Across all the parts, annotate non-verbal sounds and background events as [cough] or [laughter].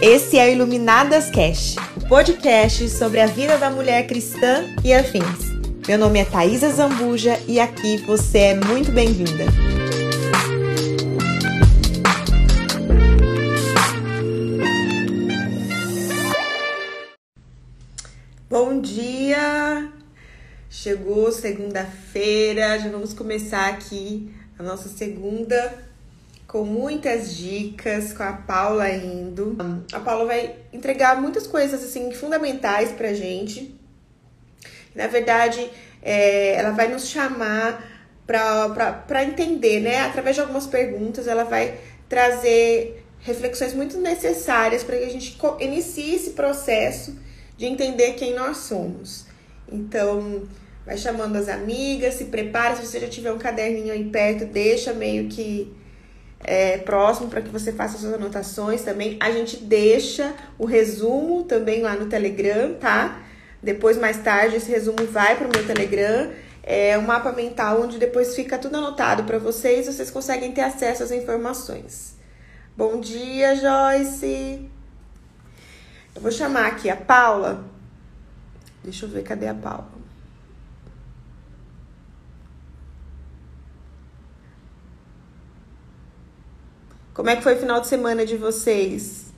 Esse é o Iluminadas Cast, o podcast sobre a vida da mulher cristã e afins. Meu nome é Thaisa Zambuja e aqui você é muito bem-vinda. Bom dia! Chegou segunda-feira, já vamos começar aqui a nossa segunda com muitas dicas, com a Paula indo. A Paula vai entregar muitas coisas assim fundamentais pra gente. Na verdade, é, ela vai nos chamar para entender, né? Através de algumas perguntas, ela vai trazer reflexões muito necessárias para que a gente inicie esse processo de entender quem nós somos. Então, vai chamando as amigas, se prepara, se você já tiver um caderninho aí perto, deixa meio que é, próximo para que você faça suas anotações também. A gente deixa o resumo também lá no Telegram, tá? Depois, mais tarde, esse resumo vai para o meu Telegram. É um mapa mental onde depois fica tudo anotado para vocês, vocês conseguem ter acesso às informações. Bom dia, Joyce! Eu vou chamar aqui a Paula. Deixa eu ver, cadê a Paula? Como é que foi o final de semana de vocês?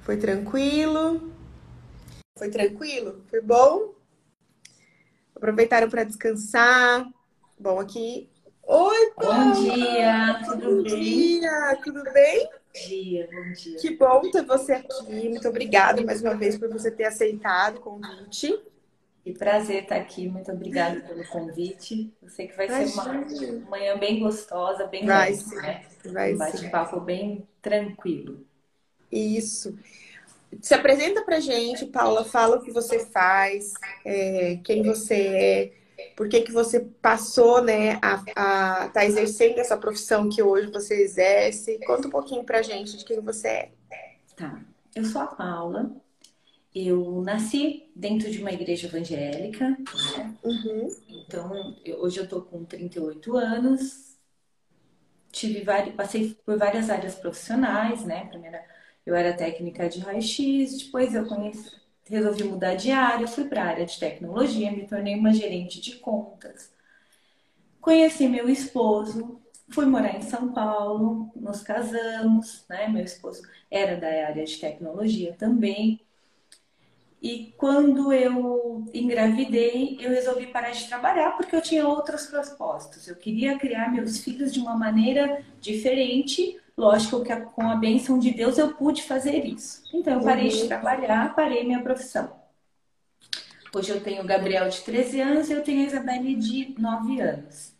Foi tranquilo? Foi tranquilo? Foi bom? Aproveitaram para descansar? Bom, aqui. Oi, Bom dia, tudo bom bem? dia, tudo bem? Bom dia, bom dia. Que bom ter você aqui. Muito obrigada mais uma vez por você ter aceitado o convite. Que prazer estar aqui. Muito obrigada pelo convite. Eu sei que vai ser uma Imagina. manhã bem gostosa, bem Vai sim, né? Vai Um bate-papo bem tranquilo. Isso. Se apresenta pra gente, Paula, fala o que você faz, é, quem você é, por que que você passou, né, a, a tá exercendo essa profissão que hoje você exerce. Conta um pouquinho pra gente de quem você é. Tá. Eu sou a Paula. Eu nasci dentro de uma igreja evangélica, né? Uhum. Então, eu- hoje eu tô com 38 anos. Tive passei por várias áreas profissionais, né? Primeiro, eu era técnica de raio-x, depois eu conheci, resolvi mudar de área, fui para a área de tecnologia, me tornei uma gerente de contas. Conheci meu esposo, fui morar em São Paulo, nos casamos, né? Meu esposo era da área de tecnologia também. E quando eu engravidei, eu resolvi parar de trabalhar porque eu tinha outros propósitos. Eu queria criar meus filhos de uma maneira diferente. Lógico que com a bênção de Deus eu pude fazer isso. Então eu parei de Uhum. trabalhar, parei minha profissão. Hoje eu tenho o Gabriel de 13 anos e eu tenho a Isabelle de 9 anos.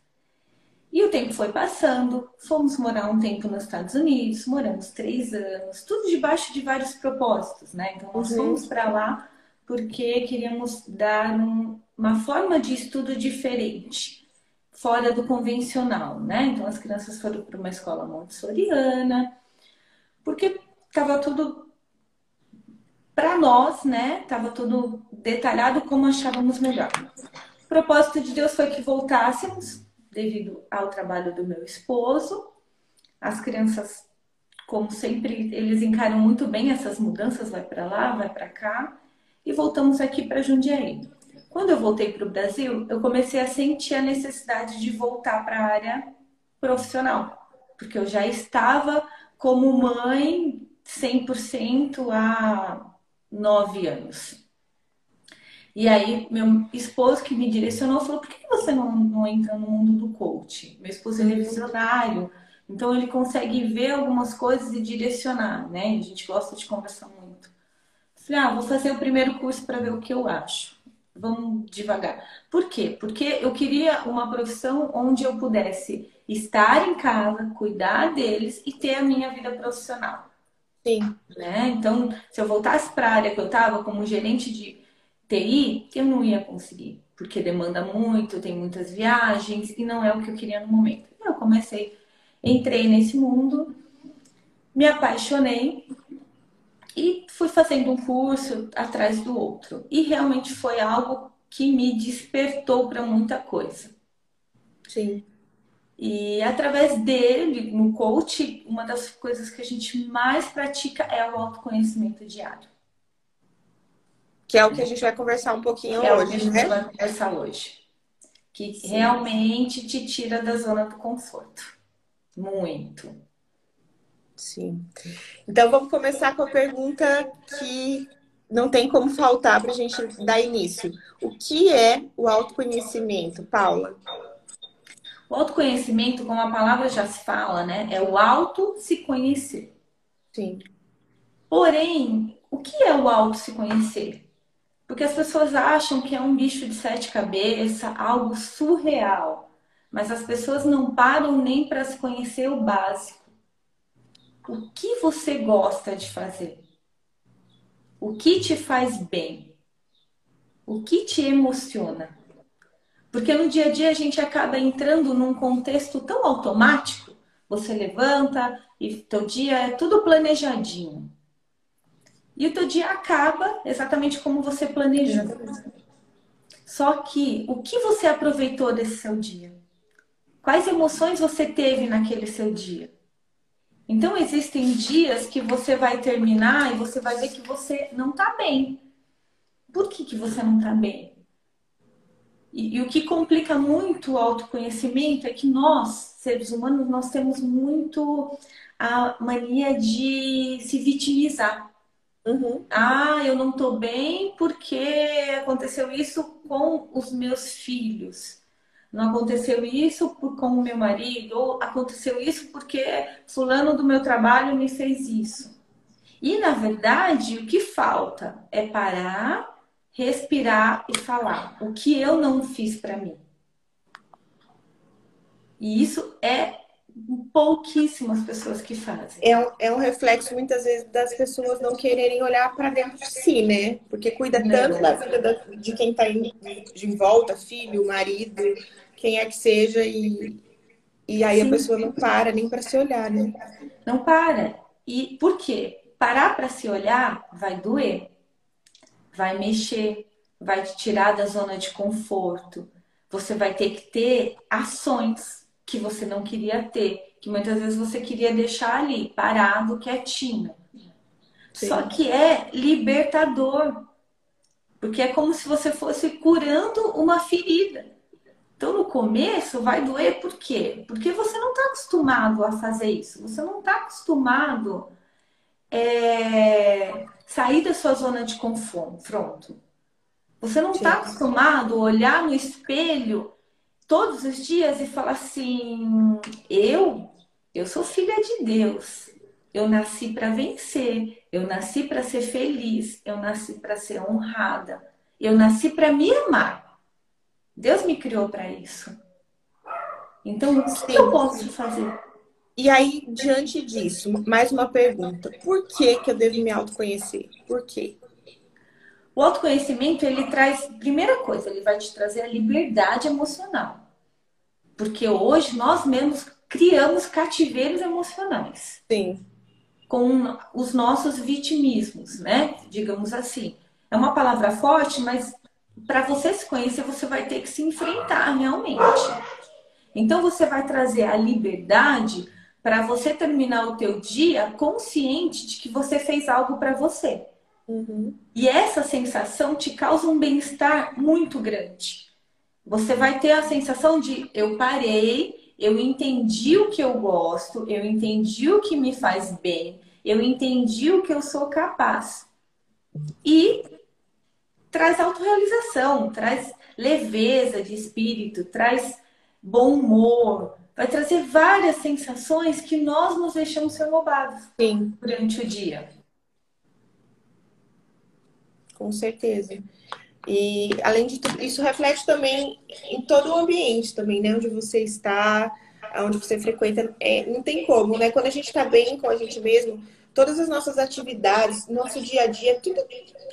E o tempo foi passando, fomos morar um tempo nos Estados Unidos, moramos três anos, tudo debaixo de vários propósitos, né? Então nós Uhum. fomos para lá porque queríamos dar um- uma forma de estudo diferente, fora do convencional, né? Então as crianças foram para uma escola montessoriana, porque estava tudo para nós, né? Tava tudo detalhado como achávamos melhor. O propósito de Deus foi que voltássemos devido ao trabalho do meu esposo. As crianças, como sempre, eles encaram muito bem essas mudanças, vai para lá, vai para cá, e voltamos aqui para Jundiaí. Quando eu voltei para o Brasil, eu comecei a sentir a necessidade de voltar para a área profissional, porque eu já estava como mãe 100% há nove anos. E aí, meu esposo que me direcionou falou: por que você não, não entra no mundo do coach? Meu esposo ele é visionário, então ele consegue ver algumas coisas e direcionar, né? A gente gosta de conversar muito. Falei: ah, vou fazer o primeiro curso para ver o que eu acho. Vamos devagar. Por quê? Porque eu queria uma profissão onde eu pudesse estar em casa, cuidar deles e ter a minha vida profissional Sim. né? Então, se eu voltasse para a área que eu estava como gerente de TI, eu não ia conseguir, porque demanda muito, tem muitas viagens e não é o que eu queria no momento. Eu comecei, entrei nesse mundo, me apaixonei e fui fazendo um curso atrás do outro. E realmente foi algo que me despertou para muita coisa. Sim. E através dele, no coach, uma das coisas que a gente mais pratica é o autoconhecimento diário. Que é o que a gente vai conversar um pouquinho é hoje, o que a gente né? vai conversar hoje. Que Sim. realmente te tira da zona do conforto. Muito. Sim. Então vamos começar com a pergunta que não tem como faltar para a gente dar início. O que é o autoconhecimento, Paula? O autoconhecimento, como a palavra já se fala, né, é o auto se conhecer. Sim. Porém, o que é o auto se conhecer? Porque as pessoas acham que é um bicho de sete cabeças, algo surreal. Mas as pessoas não param nem para se conhecer o básico. O que você gosta de fazer? O que te faz bem? O que te emociona? Porque no dia a dia a gente acaba entrando num contexto tão automático. Você levanta e teu dia é tudo planejadinho. E o teu dia acaba exatamente como você planejou. Só que o que você aproveitou desse seu dia? Quais emoções você teve naquele seu dia? Então existem dias que você vai terminar e você vai ver que você não está bem. Por que, que você não está bem? E, e, o que complica muito o autoconhecimento é que nós, seres humanos, nós temos muito a mania de se vitimizar. Uhum. Ah, eu não estou bem porque aconteceu isso com os meus filhos. Não aconteceu isso por, com o meu marido, ou aconteceu isso porque fulano do meu trabalho me fez isso. E na verdade, o que falta é parar respirar e falar o que eu não fiz para mim. E isso é pouquíssimas pessoas que fazem. É um, é um reflexo, muitas vezes, das pessoas não quererem olhar para dentro de si, né? Porque cuida tanto da vida da, de quem está de volta, filho, marido, quem é que seja, e, e aí Sim. a pessoa não para nem para se olhar, né? Não para. E por quê? Parar para se olhar vai doer vai mexer, vai te tirar da zona de conforto. Você vai ter que ter ações que você não queria ter, que muitas vezes você queria deixar ali, parado, quietinho. Sim. Só que é libertador. Porque é como se você fosse curando uma ferida. Então, no começo, vai doer por quê? Porque você não está acostumado a fazer isso. Você não está acostumado é, sair da sua zona de confronto. Você não está acostumado a olhar no espelho todos os dias e falar assim: eu, eu sou filha de Deus. Eu nasci para vencer, eu nasci para ser feliz, eu nasci para ser honrada, eu nasci para me amar. Deus me criou para isso. Então, o que eu posso fazer? E aí, diante disso, mais uma pergunta. Por que, que eu devo me autoconhecer? Por quê? O autoconhecimento, ele traz, primeira coisa, ele vai te trazer a liberdade emocional. Porque hoje nós mesmos criamos cativeiros emocionais. Sim. Com os nossos vitimismos, né? Digamos assim. É uma palavra forte, mas para você se conhecer, você vai ter que se enfrentar realmente. Então você vai trazer a liberdade para você terminar o teu dia consciente de que você fez algo para você. Uhum. E essa sensação te causa um bem-estar muito grande. Você vai ter a sensação de eu parei, eu entendi o que eu gosto, eu entendi o que me faz bem, eu entendi o que eu sou capaz. E traz autorrealização, traz leveza de espírito, traz bom humor, vai trazer várias sensações que nós nos deixamos ser roubados Sim. durante o dia. Com certeza. E além de tudo, isso reflete também em todo o ambiente também, né? Onde você está, onde você frequenta. É, não tem como, né? Quando a gente está bem com a gente mesmo, todas as nossas atividades, nosso dia a dia, tudo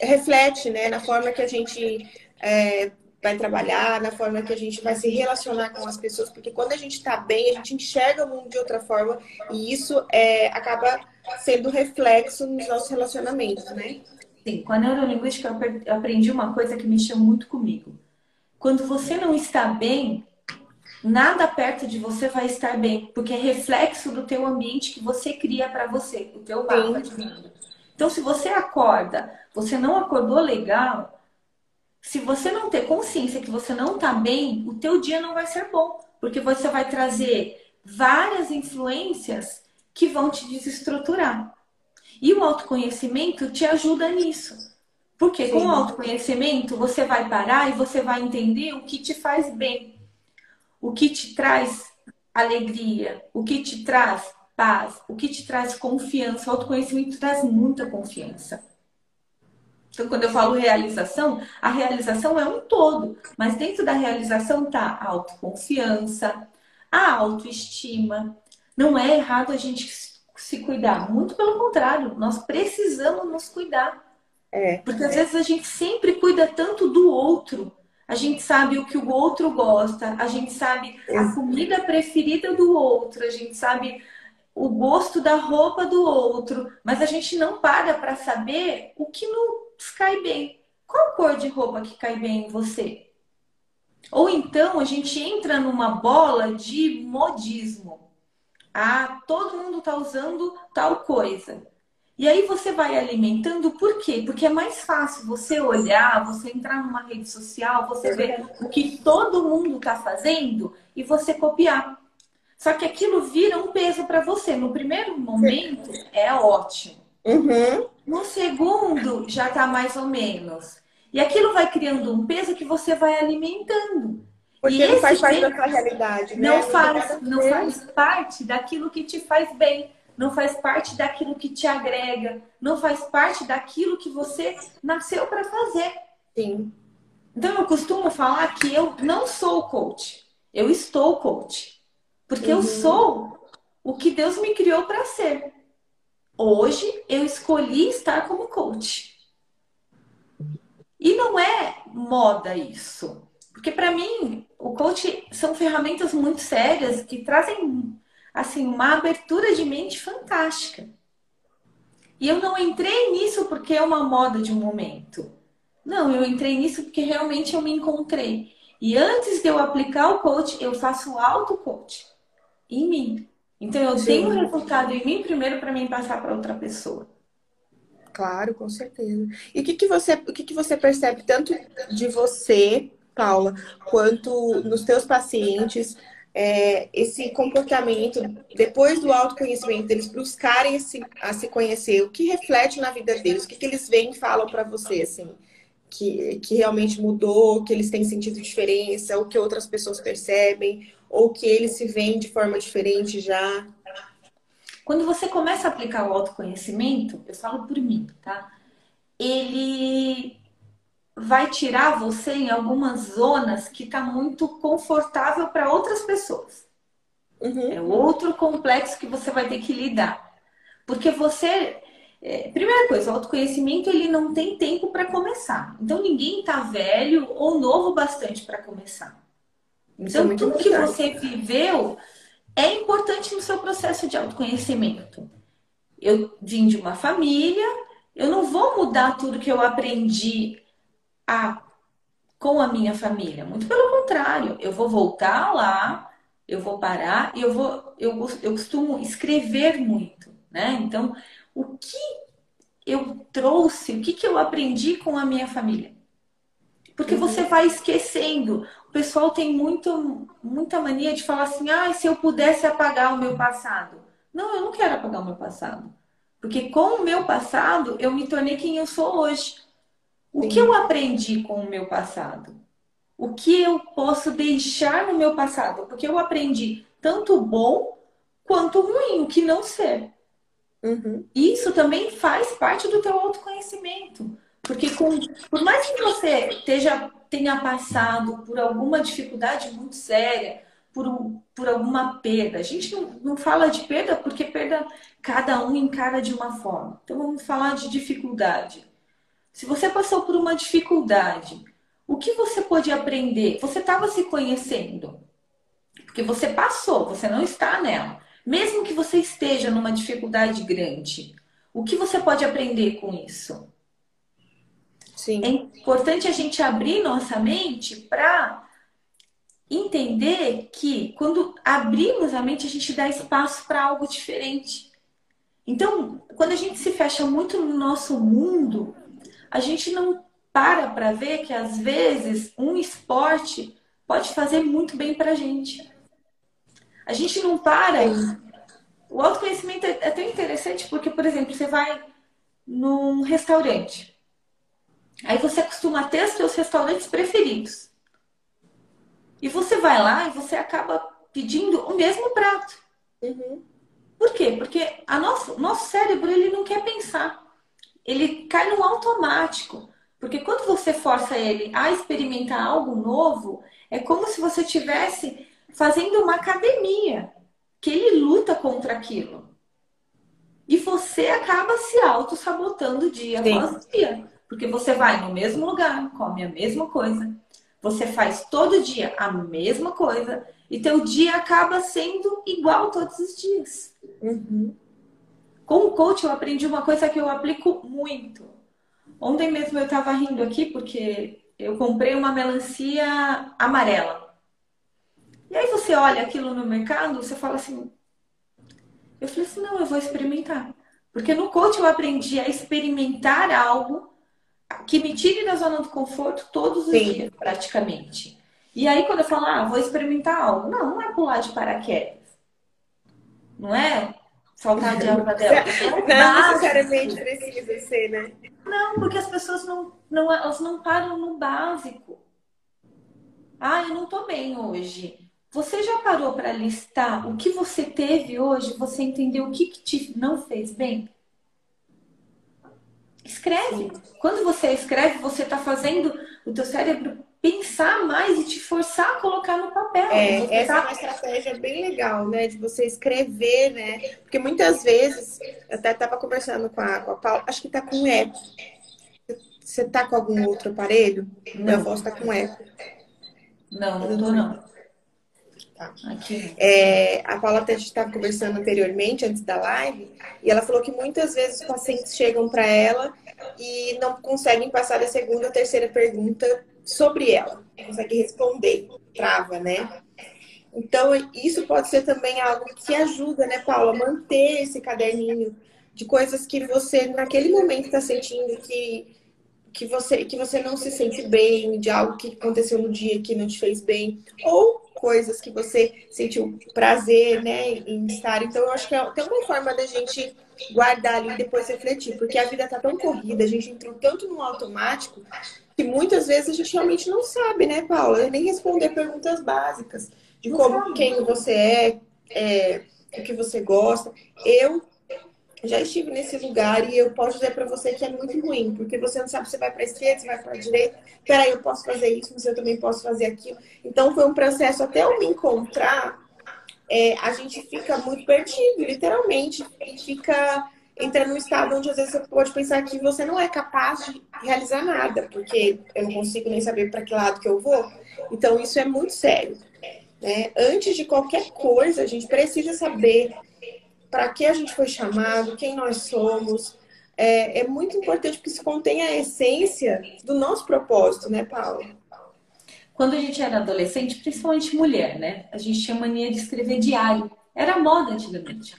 reflete, né? Na forma que a gente é, vai trabalhar, na forma que a gente vai se relacionar com as pessoas, porque quando a gente está bem, a gente enxerga o mundo de outra forma e isso é, acaba sendo reflexo nos nossos relacionamentos, né? Sim, com a neurolinguística eu aprendi uma coisa que mexeu muito comigo. Quando você não está bem, nada perto de você vai estar bem, porque é reflexo do teu ambiente que você cria para você, o teu mapa de vida. Então, se você acorda, você não acordou legal, se você não ter consciência que você não está bem, o teu dia não vai ser bom, porque você vai trazer várias influências que vão te desestruturar. E o autoconhecimento te ajuda nisso. Porque Sim. com o autoconhecimento você vai parar e você vai entender o que te faz bem, o que te traz alegria, o que te traz paz, o que te traz confiança. O autoconhecimento traz muita confiança. Então, quando eu falo realização, a realização é um todo, mas dentro da realização tá a autoconfiança, a autoestima. Não é errado a gente se cuidar, muito pelo contrário, nós precisamos nos cuidar. É, Porque às é. vezes a gente sempre cuida tanto do outro. A gente sabe o que o outro gosta, a gente sabe a comida preferida do outro, a gente sabe o gosto da roupa do outro, mas a gente não para para saber o que nos cai bem. Qual cor de roupa que cai bem em você? Ou então a gente entra numa bola de modismo. Ah, todo mundo está usando tal coisa. E aí você vai alimentando, por quê? Porque é mais fácil você olhar, você entrar numa rede social, você ver o que todo mundo está fazendo e você copiar. Só que aquilo vira um peso para você. No primeiro momento é ótimo. Uhum. No segundo já está mais ou menos. E aquilo vai criando um peso que você vai alimentando. Porque e não faz parte da sua realidade, né? Não faz, não faz parte daquilo que te faz bem, não faz parte daquilo que te agrega, não faz parte daquilo que você nasceu para fazer. Sim. Então eu costumo falar que eu não sou coach, eu estou coach. Porque uhum. eu sou o que Deus me criou para ser. Hoje eu escolhi estar como coach. E não é moda isso. Porque para mim, o coach são ferramentas muito sérias que trazem assim uma abertura de mente fantástica. E eu não entrei nisso porque é uma moda de um momento. Não, eu entrei nisso porque realmente eu me encontrei. E antes de eu aplicar o coach, eu faço auto-coach em mim. Então eu Sim. tenho um resultado em mim primeiro para mim passar para outra pessoa. Claro, com certeza. E o que, que você, o que, que você percebe tanto de você, Paula, quanto nos teus pacientes, é, esse comportamento depois do autoconhecimento deles buscarem se, a se conhecer, o que reflete na vida deles, o que, que eles veem e falam para você, assim, que, que realmente mudou, que eles têm sentido diferença, o que outras pessoas percebem, ou que ele se vê de forma diferente já? Quando você começa a aplicar o autoconhecimento, eu falo por mim, tá? Ele vai tirar você em algumas zonas que tá muito confortável para outras pessoas. Uhum. É outro complexo que você vai ter que lidar. Porque você. É, primeira coisa, o autoconhecimento ele não tem tempo para começar. Então ninguém tá velho ou novo bastante para começar. Então, tudo que você viveu é importante no seu processo de autoconhecimento. Eu vim de uma família, eu não vou mudar tudo que eu aprendi a, com a minha família. Muito pelo contrário, eu vou voltar lá, eu vou parar e eu vou, eu, eu costumo escrever muito, né? Então, o que eu trouxe, o que, que eu aprendi com a minha família? Porque uhum. você vai esquecendo o pessoal tem muito, muita mania de falar assim: ah, se eu pudesse apagar o meu passado. Não, eu não quero apagar o meu passado. Porque com o meu passado, eu me tornei quem eu sou hoje. O Sim. que eu aprendi com o meu passado? O que eu posso deixar no meu passado? Porque eu aprendi tanto bom quanto ruim, o que não ser. Uhum. Isso também faz parte do teu autoconhecimento. Porque com, por mais que você esteja tenha passado por alguma dificuldade muito séria, por, um, por alguma perda. A gente não, não fala de perda porque perda cada um encara de uma forma. Então vamos falar de dificuldade. Se você passou por uma dificuldade, o que você pode aprender? Você estava se conhecendo. Porque você passou, você não está nela. Mesmo que você esteja numa dificuldade grande, o que você pode aprender com isso? Sim. É importante a gente abrir nossa mente para entender que quando abrimos a mente, a gente dá espaço para algo diferente. Então, quando a gente se fecha muito no nosso mundo, a gente não para para ver que às vezes um esporte pode fazer muito bem para a gente. A gente não para. O autoconhecimento é, tão interessante porque, por exemplo, você vai num restaurante. Aí você costuma ter os seus restaurantes preferidos. E você vai lá e você acaba pedindo o mesmo prato. Uhum. Por quê? Porque a nosso, nosso cérebro ele não quer pensar. Ele cai no automático. Porque quando você força ele a experimentar algo novo, é como se você tivesse fazendo uma academia, que ele luta contra aquilo. E você acaba se auto-sabotando dia Sim. após dia. Porque você vai no mesmo lugar, come a mesma coisa, você faz todo dia a mesma coisa e teu dia acaba sendo igual todos os dias. Uhum. Com o coach eu aprendi uma coisa que eu aplico muito. Ontem mesmo eu estava rindo aqui porque eu comprei uma melancia amarela. E aí você olha aquilo no mercado, você fala assim. Eu falei assim, não, eu vou experimentar. Porque no coach eu aprendi a experimentar algo que me tire da zona do conforto todos os Sim. dias, praticamente. E aí, quando eu falo, ah, vou experimentar algo, não, não é pular de paraquedas. Não é saltar de alta dela. Não necessariamente precisa ser, né? Não, porque as pessoas não, não, elas não param no básico. Ah, eu não tô bem hoje. Você já parou para listar o que você teve hoje? Você entendeu o que, que te não fez bem? Escreve. Sim. Quando você escreve, você está fazendo o teu cérebro pensar mais e te forçar a colocar no papel. É, essa tá... é uma estratégia bem legal, né? De você escrever, né? Porque muitas vezes, eu até estava conversando com a, com a Paula, acho que está com eco. Você está com algum outro aparelho? Não. Minha voz está com eco. Não, não tô não. Tá. É, a Paula até estava conversando anteriormente, antes da live, e ela falou que muitas vezes os pacientes chegam para ela e não conseguem passar a segunda ou terceira pergunta sobre ela, consegue responder, trava, né? Então, isso pode ser também algo que ajuda, né, Paula, manter esse caderninho de coisas que você, naquele momento, está sentindo que, que, você, que você não se sente bem, de algo que aconteceu no dia que não te fez bem, ou coisas que você sentiu prazer, né, em estar. Então, eu acho que é tem uma forma da gente guardar ali e depois refletir, porque a vida tá tão corrida, a gente entrou tanto no automático que muitas vezes a gente realmente não sabe, né, Paula? Nem responder perguntas básicas de como, quem você é, é, o que você gosta. Eu já estive nesse lugar e eu posso dizer para você que é muito ruim, porque você não sabe se vai para a esquerda, se vai para a direita. Peraí, eu posso fazer isso, mas eu também posso fazer aquilo. Então foi um processo até eu me encontrar. É, a gente fica muito perdido, literalmente, e fica entrando num estado onde às vezes você pode pensar que você não é capaz de realizar nada, porque eu não consigo nem saber para que lado que eu vou. Então isso é muito sério. Né? Antes de qualquer coisa, a gente precisa saber para que a gente foi chamado, quem nós somos. É, é muito importante porque isso contém a essência do nosso propósito, né, Paula? Quando a gente era adolescente, principalmente mulher, né? A gente tinha mania de escrever diário. Era moda antigamente.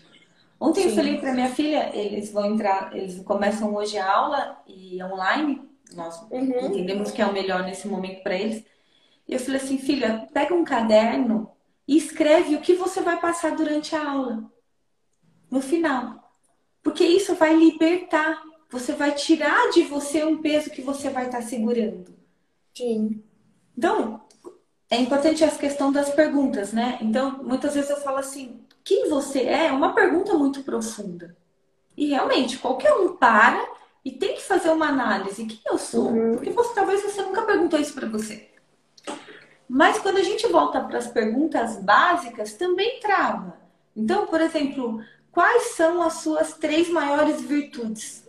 Ontem Sim. eu falei para minha filha, eles vão entrar, eles começam hoje a aula e online. Nós uhum. entendemos que é o melhor nesse momento para eles. E eu falei assim, filha, pega um caderno e escreve o que você vai passar durante a aula no final. Porque isso vai libertar. Você vai tirar de você um peso que você vai estar tá segurando. Sim. Então, é importante essa questão das perguntas, né? Então, muitas vezes eu falo assim: quem você é? É uma pergunta muito profunda. E realmente, qualquer um para e tem que fazer uma análise. Quem eu sou? Uhum. Porque você, talvez você nunca perguntou isso para você. Mas quando a gente volta para as perguntas básicas, também trava. Então, por exemplo, quais são as suas três maiores virtudes.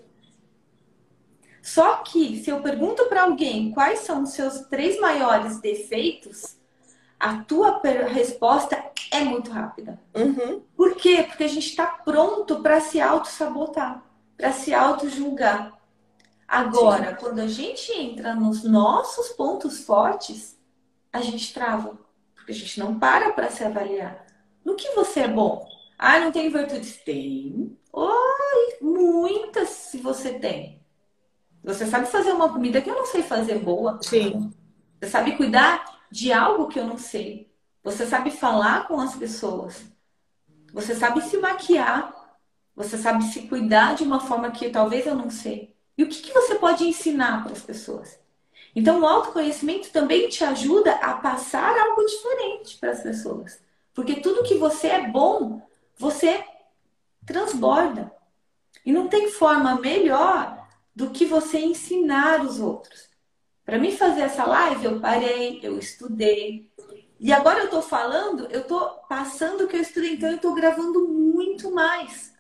Só que se eu pergunto para alguém quais são os seus três maiores defeitos, a tua resposta é muito rápida. Uhum. Por quê? Porque a gente está pronto para se auto-sabotar, para se auto-julgar. Agora, Sim. quando a gente entra nos nossos pontos fortes, a gente trava. Porque a gente não para para se avaliar. No que você é bom? Ah, não tem virtudes? Tem. Oi, muitas se você tem. Você sabe fazer uma comida que eu não sei fazer boa. Sim. Você sabe cuidar de algo que eu não sei. Você sabe falar com as pessoas. Você sabe se maquiar. Você sabe se cuidar de uma forma que talvez eu não sei. E o que, que você pode ensinar para as pessoas? Então, o autoconhecimento também te ajuda a passar algo diferente para as pessoas. Porque tudo que você é bom, você transborda. E não tem forma melhor do que você ensinar os outros. Para mim fazer essa live, eu parei, eu estudei. E agora eu estou falando, eu estou passando o que eu estudei, então eu estou gravando muito mais.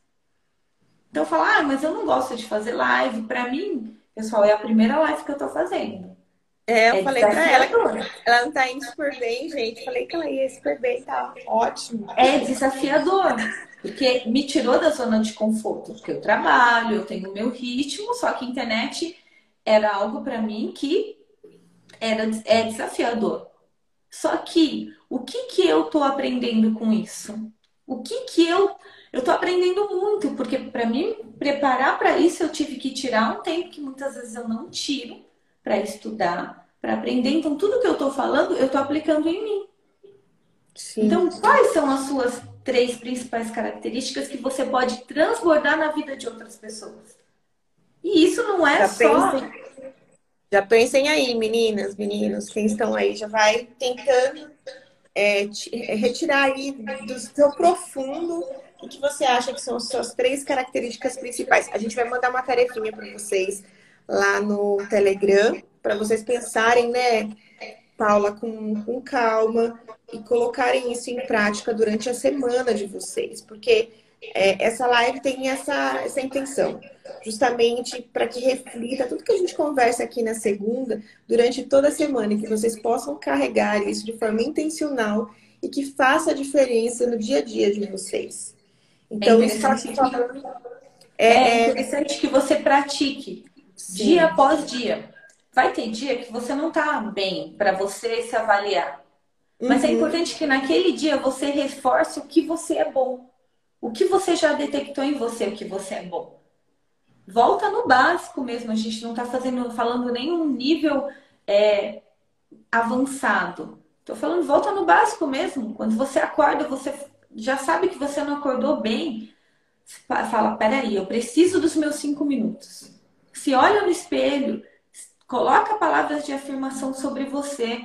Então eu falo, ah, mas eu não gosto de fazer live. Para mim, pessoal, é a primeira live que eu estou fazendo. É, eu é falei pra ela que ela não tá indo super bem, gente. Falei que ela ia super bem, tá ótimo. É desafiador, porque me tirou da zona de conforto, porque eu trabalho, eu tenho o meu ritmo, só que a internet era algo para mim que era, é desafiador. Só que o que que eu tô aprendendo com isso? O que que eu eu tô aprendendo muito, porque para mim preparar para isso eu tive que tirar um tempo que muitas vezes eu não tiro para estudar, para aprender. Então tudo que eu tô falando, eu tô aplicando em mim. Sim. Então, quais são as suas três principais características que você pode transbordar na vida de outras pessoas? E isso não é já só. Pensem, já pensem aí, meninas, meninos, quem estão aí, já vai tentando é, é retirar aí do seu profundo o que você acha que são as suas três características principais. A gente vai mandar uma tarefinha para vocês lá no Telegram, para vocês pensarem, né, Paula, com, com calma e colocarem isso em prática durante a semana de vocês, porque é, essa live tem essa, essa intenção, justamente para que reflita tudo que a gente conversa aqui na segunda durante toda a semana e que vocês possam carregar isso de forma intencional e que faça a diferença no dia a dia de vocês. Então, é interessante, falando... é, é interessante que você pratique Sim. dia após dia. Vai ter dia que você não tá bem para você se avaliar. Mas é uhum. é importante que naquele dia você reforce o que você é bom. O que você já detectou em você, o que você é bom. Volta no básico mesmo. A gente não está fazendo, falando nenhum nível é, avançado. Estou falando, volta no básico mesmo. Quando você acorda, você já sabe que você não acordou bem. Fala, peraí, eu preciso dos meus cinco minutos. Se olha no espelho, coloca palavras de afirmação sobre você.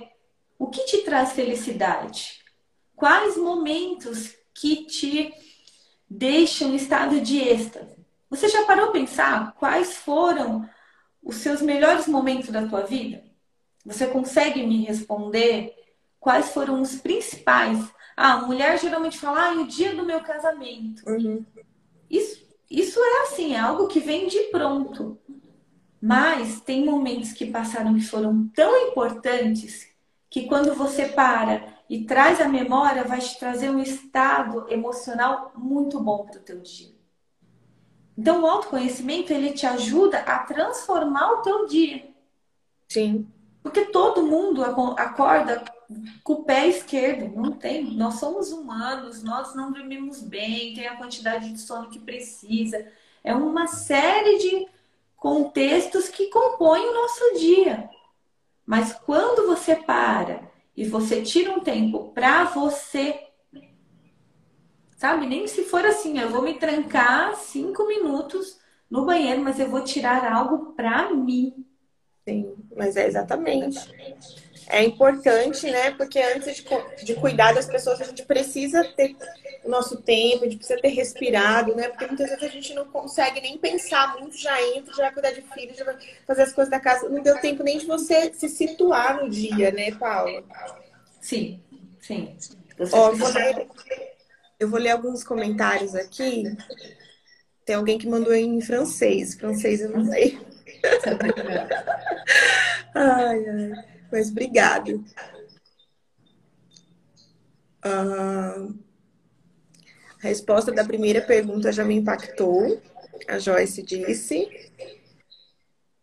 O que te traz felicidade? Quais momentos que te deixam em estado de êxtase? Você já parou a pensar quais foram os seus melhores momentos da tua vida? Você consegue me responder quais foram os principais? Ah, a mulher geralmente fala, ah, o dia do meu casamento. Uhum. Isso, isso é assim, é algo que vem de pronto. Mas tem momentos que passaram que foram tão importantes que quando você para e traz a memória, vai te trazer um estado emocional muito bom para o teu dia. Então, o autoconhecimento, ele te ajuda a transformar o teu dia. Sim. Porque todo mundo acorda com o pé esquerdo, não tem. Nós somos humanos, nós não dormimos bem, tem a quantidade de sono que precisa. É uma série de contextos que compõem o nosso dia. Mas quando você para e você tira um tempo para você, sabe? Nem se for assim, eu vou me trancar cinco minutos no banheiro, mas eu vou tirar algo para mim. Sim, mas é exatamente é importante, né? Porque antes de, de cuidar das pessoas, a gente precisa ter o nosso tempo, a gente precisa ter respirado, né? Porque muitas vezes a gente não consegue nem pensar muito, já entra, já vai cuidar de filhos, já vai fazer as coisas da casa. Não deu tempo nem de você se situar no dia, né, Paula? Sim, sim. Ó, vou ler, eu vou ler alguns comentários aqui. Tem alguém que mandou em francês. Francês eu não sei. [laughs] ai, ai. Mas obrigado. Uh, a resposta da primeira pergunta já me impactou. A Joyce disse.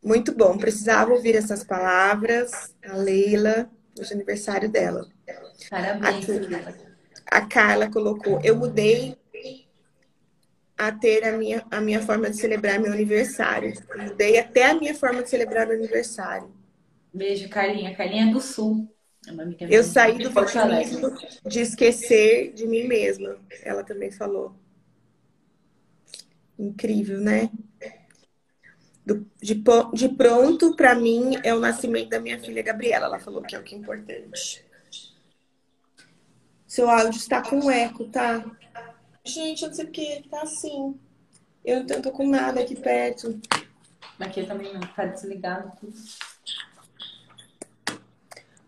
Muito bom, precisava ouvir essas palavras. A Leila, hoje é aniversário dela. Parabéns, a Carla colocou, eu mudei a ter a minha, a minha forma de celebrar meu aniversário. Mudei até a minha forma de celebrar meu aniversário. Beijo, Carlinha. Carlinha é do Sul. É eu saí do vitimismo de esquecer de mim mesma. Ela também falou. Incrível, né? Do, de, de pronto, para mim, é o nascimento da minha filha Gabriela. Ela falou que é o que é importante. Seu áudio está com eco, tá? Gente, eu não sei porque tá assim. Eu não tô com nada aqui perto. Aqui também não, tá desligado tudo.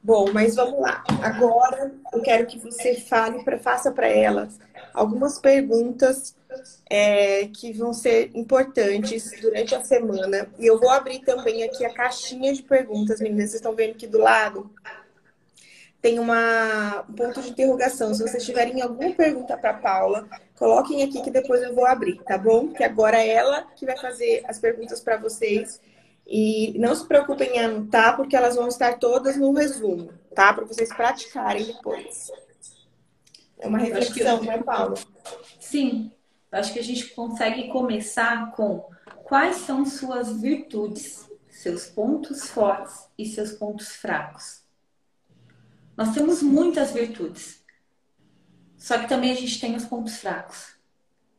Bom, mas vamos lá. Agora eu quero que você fale, pra, faça para elas algumas perguntas é, que vão ser importantes durante a semana. E eu vou abrir também aqui a caixinha de perguntas, meninas. Vocês estão vendo aqui do lado? Tem uma, um ponto de interrogação. Se vocês tiverem alguma pergunta para Paula, coloquem aqui que depois eu vou abrir, tá bom? Que agora é ela que vai fazer as perguntas para vocês. E não se preocupem em anotar, porque elas vão estar todas no resumo, tá? Para vocês praticarem depois. É uma reflexão, né, Paula? Sim. Acho que a gente consegue começar com quais são suas virtudes, seus pontos fortes e seus pontos fracos. Nós temos muitas virtudes, só que também a gente tem os pontos fracos.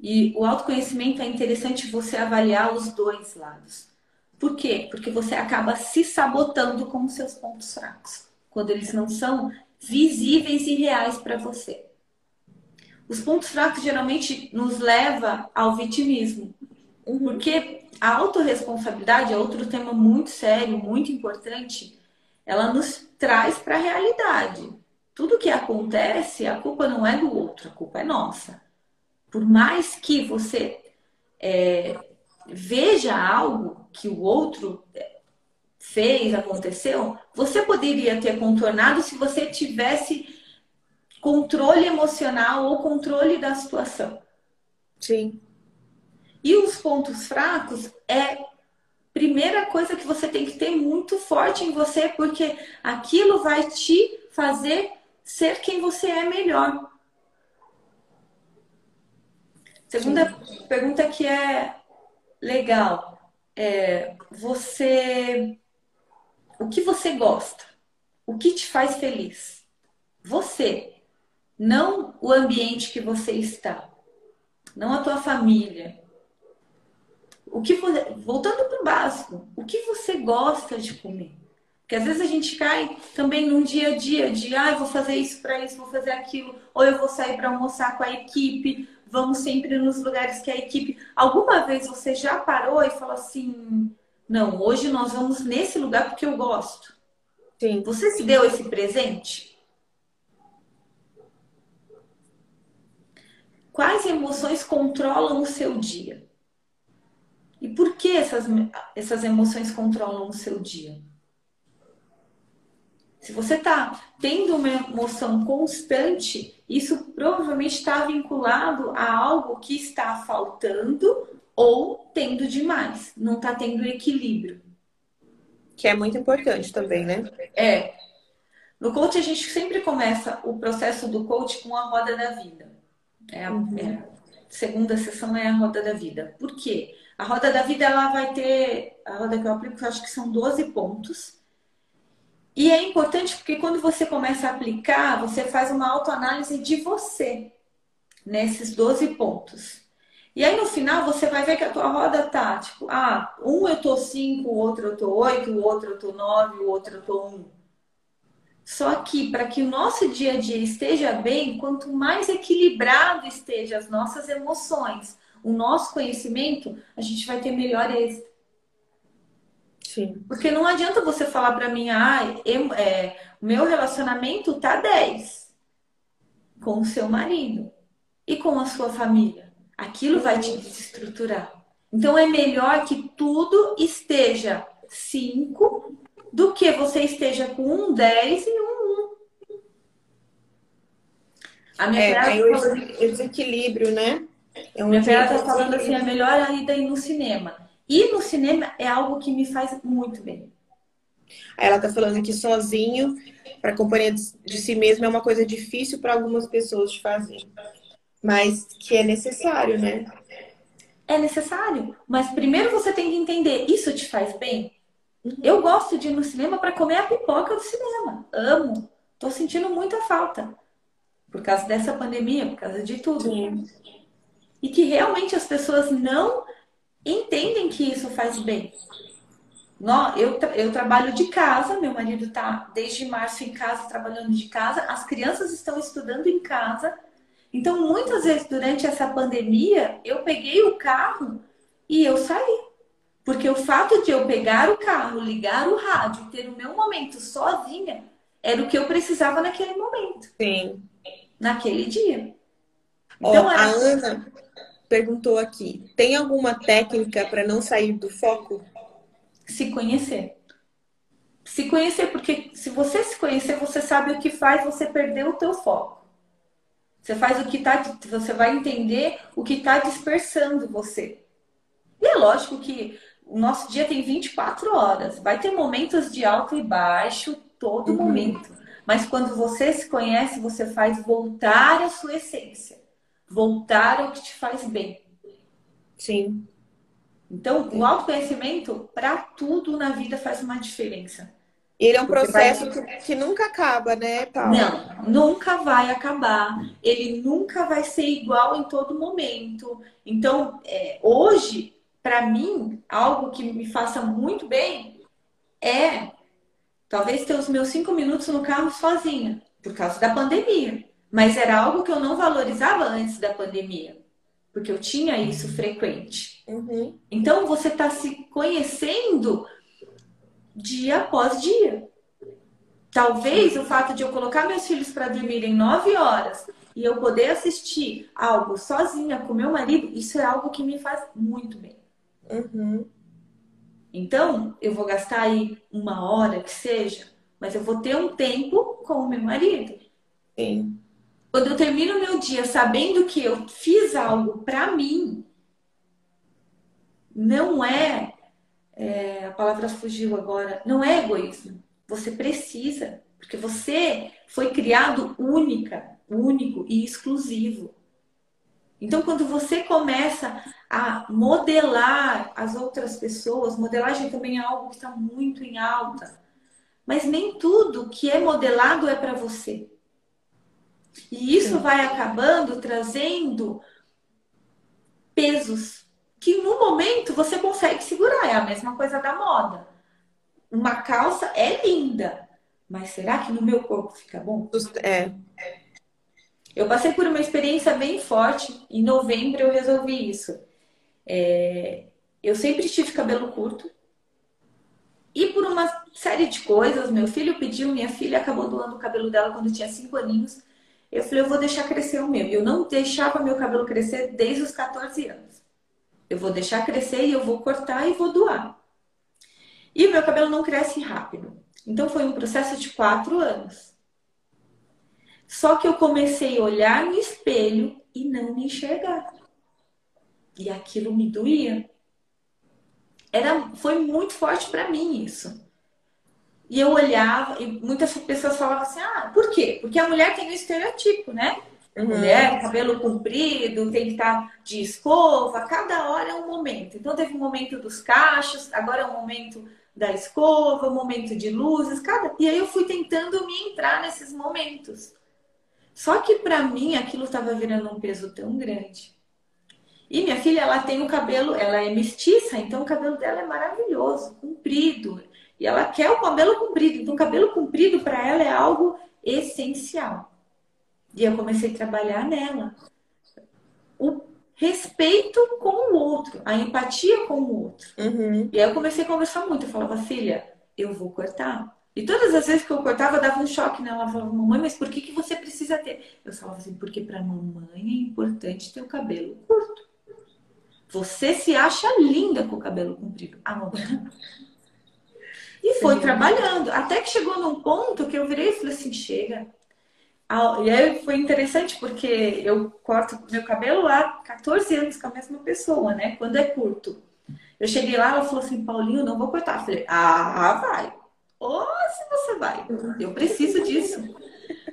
E o autoconhecimento é interessante você avaliar os dois lados. Por quê? Porque você acaba se sabotando com os seus pontos fracos, quando eles não são visíveis e reais para você. Os pontos fracos geralmente nos leva ao vitimismo, porque a autorresponsabilidade é outro tema muito sério, muito importante. Ela nos traz para a realidade. Tudo que acontece, a culpa não é do outro, a culpa é nossa. Por mais que você é, veja algo que o outro fez, aconteceu, você poderia ter contornado se você tivesse controle emocional ou controle da situação. Sim. E os pontos fracos é primeira coisa que você tem que ter muito forte em você, porque aquilo vai te fazer ser quem você é melhor. Segunda Sim. pergunta que é legal. É, você. O que você gosta? O que te faz feliz? Você. Não o ambiente que você está. Não a tua família. O que você, voltando para o básico, o que você gosta de comer? Porque às vezes a gente cai também num dia a dia de, ah, eu vou fazer isso para isso, vou fazer aquilo, ou eu vou sair para almoçar com a equipe, vamos sempre nos lugares que a equipe. Alguma vez você já parou e falou assim: não, hoje nós vamos nesse lugar porque eu gosto? Sim. Você se deu esse presente? Quais emoções controlam o seu dia? E por que essas, essas emoções controlam o seu dia? Se você está tendo uma emoção constante, isso provavelmente está vinculado a algo que está faltando ou tendo demais, não está tendo equilíbrio. Que é muito importante também, né? É. No coach, a gente sempre começa o processo do coach com a roda da vida. É a, uhum. é a segunda sessão é a roda da vida. Por quê? A roda da vida ela vai ter, a roda que eu aplico, eu acho que são 12 pontos. E é importante porque quando você começa a aplicar, você faz uma autoanálise de você nesses 12 pontos. E aí no final você vai ver que a tua roda tá, tipo, ah, um eu tô 5, o outro eu tô 8, o outro eu tô 9, o outro eu tô 1. Só que para que o nosso dia a dia esteja bem, quanto mais equilibrado esteja as nossas emoções, o nosso conhecimento, a gente vai ter melhor êxito. Sim. Porque não adianta você falar para mim, ah, eu, é, o meu relacionamento tá 10 com o seu marido e com a sua família. Aquilo vai te desestruturar. Então é melhor que tudo esteja 5 do que você esteja com um 10 e um 1. A minha é, é o desequilíbrio, né? É um minha filha tá falando assim, é melhor ainda ir no cinema. Ir no cinema é algo que me faz muito bem. Aí ela tá falando que sozinho, para companhia de si mesmo, é uma coisa difícil para algumas pessoas de fazer. Mas que é necessário, né? É necessário. Mas primeiro você tem que entender, isso te faz bem? Eu gosto de ir no cinema para comer a pipoca do cinema. Amo. Tô sentindo muita falta. Por causa dessa pandemia, por causa de tudo. Sim. E que realmente as pessoas não entendem que isso faz bem. Eu, eu trabalho de casa, meu marido está desde março em casa, trabalhando de casa, as crianças estão estudando em casa. Então, muitas vezes durante essa pandemia, eu peguei o carro e eu saí. Porque o fato de eu pegar o carro, ligar o rádio, ter o meu momento sozinha, era o que eu precisava naquele momento. Sim. Naquele dia. Então, oh, era... A Ana perguntou aqui: tem alguma técnica para não sair do foco? Se conhecer. Se conhecer, porque se você se conhecer, você sabe o que faz você perder o teu foco. Você faz o que tá, você vai entender o que está dispersando você. E é lógico que o nosso dia tem 24 horas. Vai ter momentos de alto e baixo todo uhum. momento. Mas quando você se conhece, você faz voltar à sua essência. Voltar ao que te faz bem. Sim. Então, o autoconhecimento, para tudo na vida, faz uma diferença. Ele é um processo vai... que, que, nunca acaba, né, Paulo? Não, nunca vai acabar. Ele nunca vai ser igual em todo momento. Então, é, hoje, para mim, algo que me faça muito bem é talvez ter os meus cinco minutos no carro sozinha, por causa da pandemia. Mas era algo que eu não valorizava antes da pandemia porque eu tinha isso frequente. Uhum. Então você está se conhecendo dia após dia. Talvez o fato de eu colocar meus filhos para dormir em nove horas e eu poder assistir algo sozinha com meu marido, isso é algo que me faz muito bem. Uhum. Então, eu vou gastar aí uma hora que seja, mas eu vou ter um tempo com o meu marido. Sim. Quando eu termino meu dia sabendo que eu fiz algo para mim, não é, é, a palavra fugiu agora, não é egoísmo. Você precisa, porque você foi criado única, único e exclusivo. Então, quando você começa a modelar as outras pessoas, modelagem também é algo que está muito em alta. Mas nem tudo que é modelado é para você. E isso Sim. vai acabando trazendo pesos que no momento você consegue segurar. É a mesma coisa da moda. Uma calça é linda, mas será que no meu corpo fica bom? É. Eu passei por uma experiência bem forte. Em novembro eu resolvi isso. É... Eu sempre tive cabelo curto. E por uma série de coisas, meu filho pediu, minha filha acabou doando o cabelo dela quando tinha cinco aninhos. Eu falei, eu vou deixar crescer o meu. Eu não deixava meu cabelo crescer desde os 14 anos. Eu vou deixar crescer e eu vou cortar e vou doar. E meu cabelo não cresce rápido. Então foi um processo de quatro anos. Só que eu comecei a olhar no espelho e não me enxergar. E aquilo me doía. Era, foi muito forte para mim isso. E eu olhava, e muitas pessoas falavam assim: ah, por quê? Porque a mulher tem o estereotipo, né? Uhum. Mulher, cabelo comprido, tem que estar de escova, cada hora é um momento. Então teve um momento dos cachos, agora é o um momento da escova, um momento de luzes, cada. E aí eu fui tentando me entrar nesses momentos. Só que para mim aquilo estava virando um peso tão grande. E minha filha, ela tem o cabelo, ela é mestiça, então o cabelo dela é maravilhoso, comprido. E ela quer o cabelo comprido. Então, o cabelo comprido para ela é algo essencial. E eu comecei a trabalhar nela. O respeito com o outro, a empatia com o outro. Uhum. E aí eu comecei a conversar muito. Eu falava, filha, eu vou cortar. E todas as vezes que eu cortava, dava um choque nela. Ela falava, mamãe, mas por que, que você precisa ter? Eu falava assim, porque para mamãe é importante ter o cabelo curto. Você se acha linda com o cabelo comprido. A mamãe e foi Sim. trabalhando. Até que chegou num ponto que eu virei e falei assim: chega. E aí foi interessante porque eu corto meu cabelo há 14 anos com a mesma pessoa, né? Quando é curto. Eu cheguei lá, ela falou assim: Paulinho, não vou cortar. Eu falei: ah, vai. Ou se você vai. Eu preciso disso.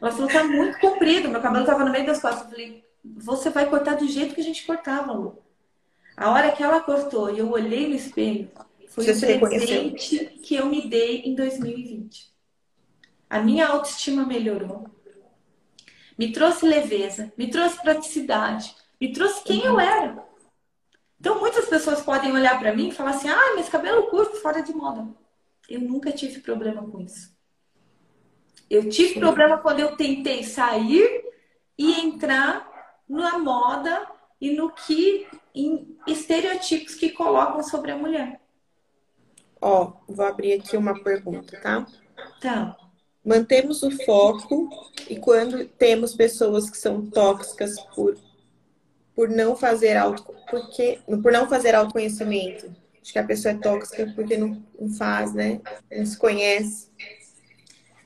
Ela falou, tá muito comprido, meu cabelo tava no meio das costas. Eu falei, você vai cortar do jeito que a gente cortava, Lu. A hora que ela cortou e eu olhei no espelho, foi o presente que eu me dei em 2020. A minha autoestima melhorou. Me trouxe leveza, me trouxe praticidade, me trouxe quem uhum. eu era. Então, muitas pessoas podem olhar para mim e falar assim: ah, mas cabelo curto, fora de moda. Eu nunca tive problema com isso. Eu tive Sim. problema quando eu tentei sair e entrar na moda e no que em estereotipos que colocam sobre a mulher. Ó, vou abrir aqui uma pergunta, tá? Tá. Mantemos o foco e quando temos pessoas que são tóxicas por por não fazer auto porque por não fazer autoconhecimento. Acho que a pessoa é tóxica porque não, não faz, né? Não se conhece.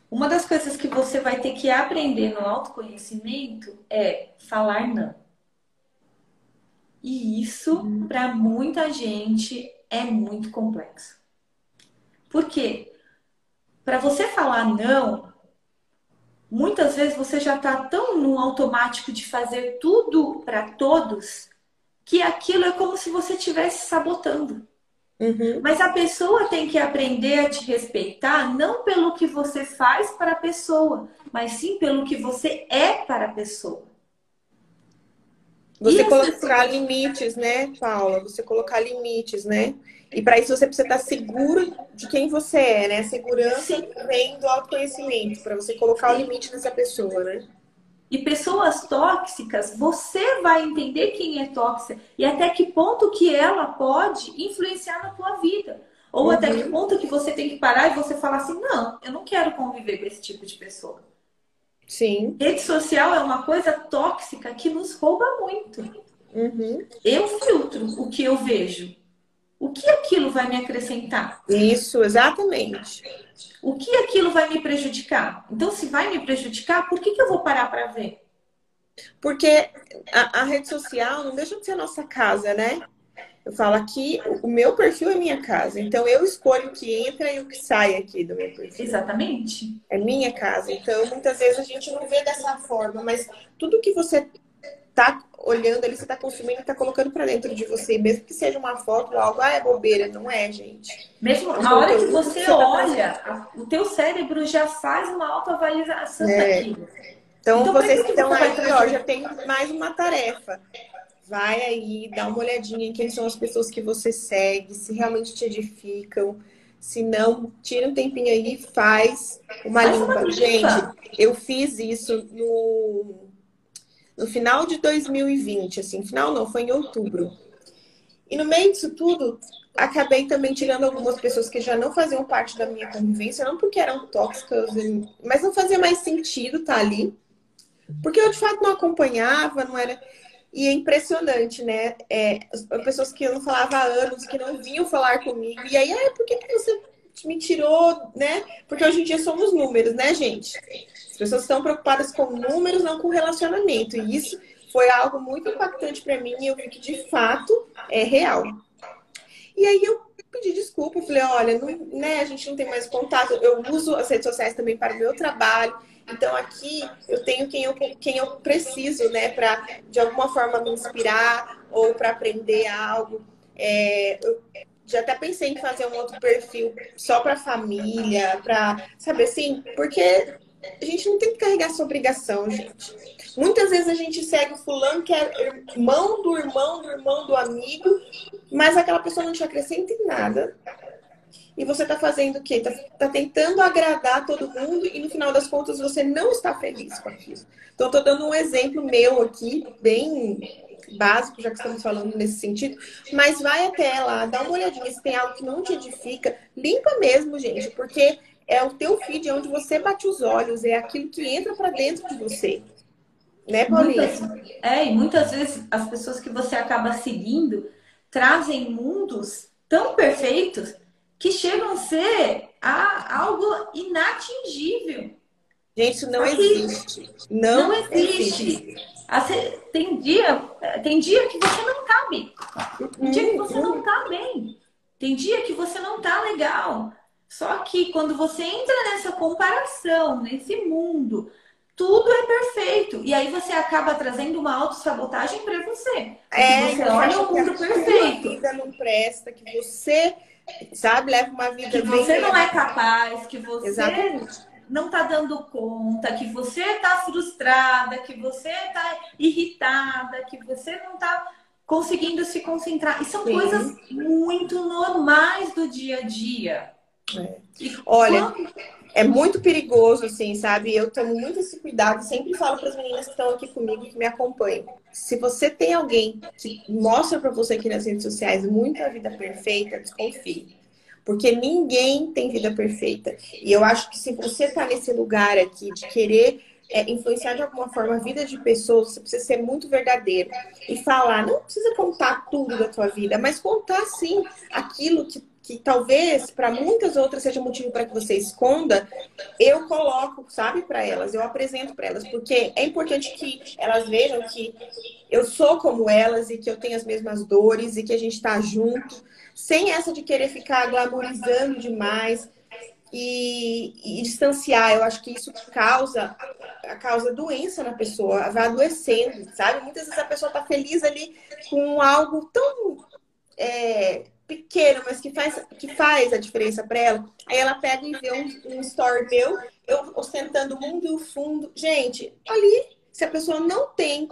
Uma das coisas que você vai ter que aprender no autoconhecimento é falar não. E isso, uhum. para muita gente, é muito complexo. Por quê? Para você falar não, muitas vezes você já está tão no automático de fazer tudo para todos que aquilo é como se você estivesse sabotando. Uhum. Mas a pessoa tem que aprender a te respeitar não pelo que você faz para a pessoa, mas sim pelo que você é para a pessoa. Você colocar pessoas... limites, né, Paula? Você colocar limites, né? E para isso você precisa estar seguro de quem você é, né? Segurança vem do autoconhecimento, para você colocar o limite nessa pessoa, né? E pessoas tóxicas, você vai entender quem é tóxica e até que ponto que ela pode influenciar na tua vida. Ou uhum. até que ponto que você tem que parar e você falar assim, não, eu não quero conviver com esse tipo de pessoa. Sim. Rede social é uma coisa tóxica que nos rouba muito. Uhum. Eu filtro o que eu vejo. O que aquilo vai me acrescentar? Isso, exatamente. O que aquilo vai me prejudicar? Então, se vai me prejudicar, por que, que eu vou parar para ver? Porque a, a, rede social não deixa de ser a nossa casa, né? Eu falo aqui, o meu perfil é minha casa. Então, eu escolho o que entra e o que sai aqui do meu perfil. Exatamente. É minha casa. Então, muitas vezes a gente não vê dessa forma, mas tudo que você tá olhando ali, você tá consumindo, tá colocando para dentro de você, mesmo que seja uma foto ou algo, ah, é bobeira, não é, gente. Mesmo na hora que você, você olha, tá o teu cérebro já faz uma autoavaliação é. daquilo. Então, então vocês que estão aí, ó, já tem mais uma tarefa. Vai aí, dá uma olhadinha em quem são as pessoas que você segue, se realmente te edificam. Se não, tira um tempinho aí e faz uma faz limpa. Uma Gente, eu fiz isso no no final de 2020, assim, final não, foi em outubro. E no meio disso tudo, acabei também tirando algumas pessoas que já não faziam parte da minha convivência, não porque eram tóxicas, mas não fazia mais sentido estar tá ali. Porque eu de fato não acompanhava, não era. E é impressionante, né? É, pessoas que eu não falava há anos, que não vinham falar comigo. E aí, ah, por que você me tirou, né? Porque hoje em dia somos números, né, gente? pessoas estão preocupadas com números, não com relacionamento. E isso foi algo muito impactante para mim e eu vi que de fato é real. E aí eu pedi desculpa, falei, olha, não, né, a gente não tem mais contato, eu uso as redes sociais também para o meu trabalho. Então aqui eu tenho quem eu, quem eu preciso, né, para de alguma forma me inspirar ou para aprender algo. É, eu já até pensei em fazer um outro perfil só para família, para saber assim, porque a gente não tem que carregar essa obrigação, gente. Muitas vezes a gente segue o fulano que é irmão do irmão do irmão do amigo, mas aquela pessoa não te acrescenta em nada. E você tá fazendo o quê? Tá, tá, tentando agradar todo mundo e no final das contas você não está feliz com aquilo. Então, tô dando um exemplo meu aqui, bem básico, já que estamos falando nesse sentido, mas vai até lá, dá uma olhadinha se tem algo que não te edifica, limpa mesmo, gente, porque é o teu feed, é onde você bate os olhos, é aquilo que entra para dentro de você. Né, Paulinha? Muitas, é, e muitas vezes as pessoas que você acaba seguindo trazem mundos tão perfeitos que chegam a ser a, algo inatingível. Gente, isso não existe. Não, não existe. existe. Tem dia, tem dia que você não tá bem. Tem dia que você não tá bem. Tem dia que você não tá legal. Só que quando você entra nessa comparação, nesse mundo, tudo é perfeito. E aí você acaba trazendo uma autossabotagem para você. É, você olha o mundo perfeito. Que a vida não presta, que você, sabe, leva uma vida que bem você não é capaz, que você Exatamente. Não tá dando conta, que você tá frustrada, que você tá irritada, que você não tá conseguindo se concentrar. E são Sim. coisas muito normais do dia a dia. É. Olha, quando- é muito perigoso, assim, sabe? Eu tomo muito esse cuidado, sempre falo para as meninas que estão aqui comigo que me acompanham. Se você tem alguém que mostra para você aqui nas redes sociais muito a vida perfeita, desconfie. Porque ninguém tem vida perfeita. E eu acho que se você tá nesse lugar aqui de querer é, influenciar de alguma forma a vida de pessoas, você precisa ser muito verdadeiro e falar. Não precisa contar tudo da tua vida, mas contar sim aquilo que, que talvez para muitas outras seja motivo para que você esconda. Eu coloco, sabe, para elas, eu apresento para elas, porque é importante que elas vejam que eu sou como elas e que eu tenho as mesmas dores e que a gente tá junto, sem essa de querer ficar glamorizando demais e, e distanciar. Eu acho que isso causa causa doença na pessoa, vai adoecendo, sabe? Muitas vezes a pessoa tá feliz ali com algo tão é, pequeno, mas que faz, que faz a diferença para ela. Aí ela pega e vê um, um story meu, eu ostentando o mundo e o fundo. Gente, ali, se a pessoa não tem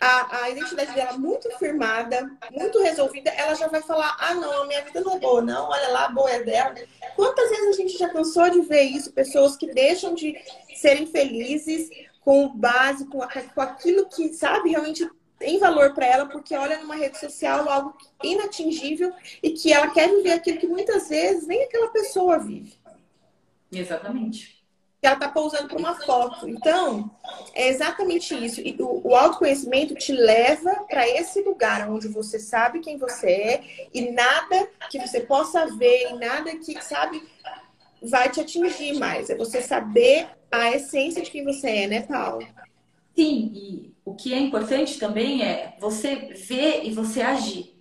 a, a identidade dela muito firmada, muito resolvida, ela já vai falar: ah, não, a minha vida não é boa, não, olha lá, a boa é dela. Quantas vezes a gente já cansou de ver isso? Pessoas que deixam de serem felizes com o básico, com aquilo que, sabe, realmente tem valor para ela, porque olha numa rede social algo inatingível e que ela quer viver aquilo que muitas vezes nem aquela pessoa vive. Exatamente. Que ela tá pousando para uma foto. Então, é exatamente isso. E o, o autoconhecimento te leva para esse lugar onde você sabe quem você é e nada que você possa ver, e nada que, sabe, vai te atingir mais. É você saber a essência de quem você é, né, Paulo? Sim, e o que é importante também é você ver e você agir.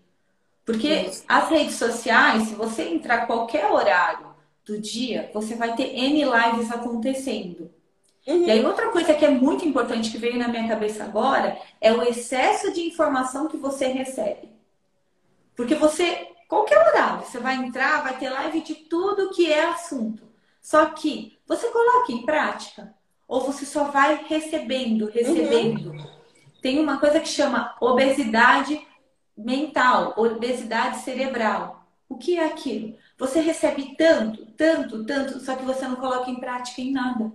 Porque as redes sociais, se você entrar qualquer horário do dia, você vai ter N lives acontecendo. Uhum. E aí, outra coisa que é muito importante que veio na minha cabeça agora é o excesso de informação que você recebe. Porque você, qualquer horário, você vai entrar, vai ter live de tudo que é assunto. Só que você coloca em prática ou você só vai recebendo, recebendo. Tem uma coisa que chama obesidade mental, obesidade cerebral. O que é aquilo? Você recebe tanto, tanto, tanto, só que você não coloca em prática em nada.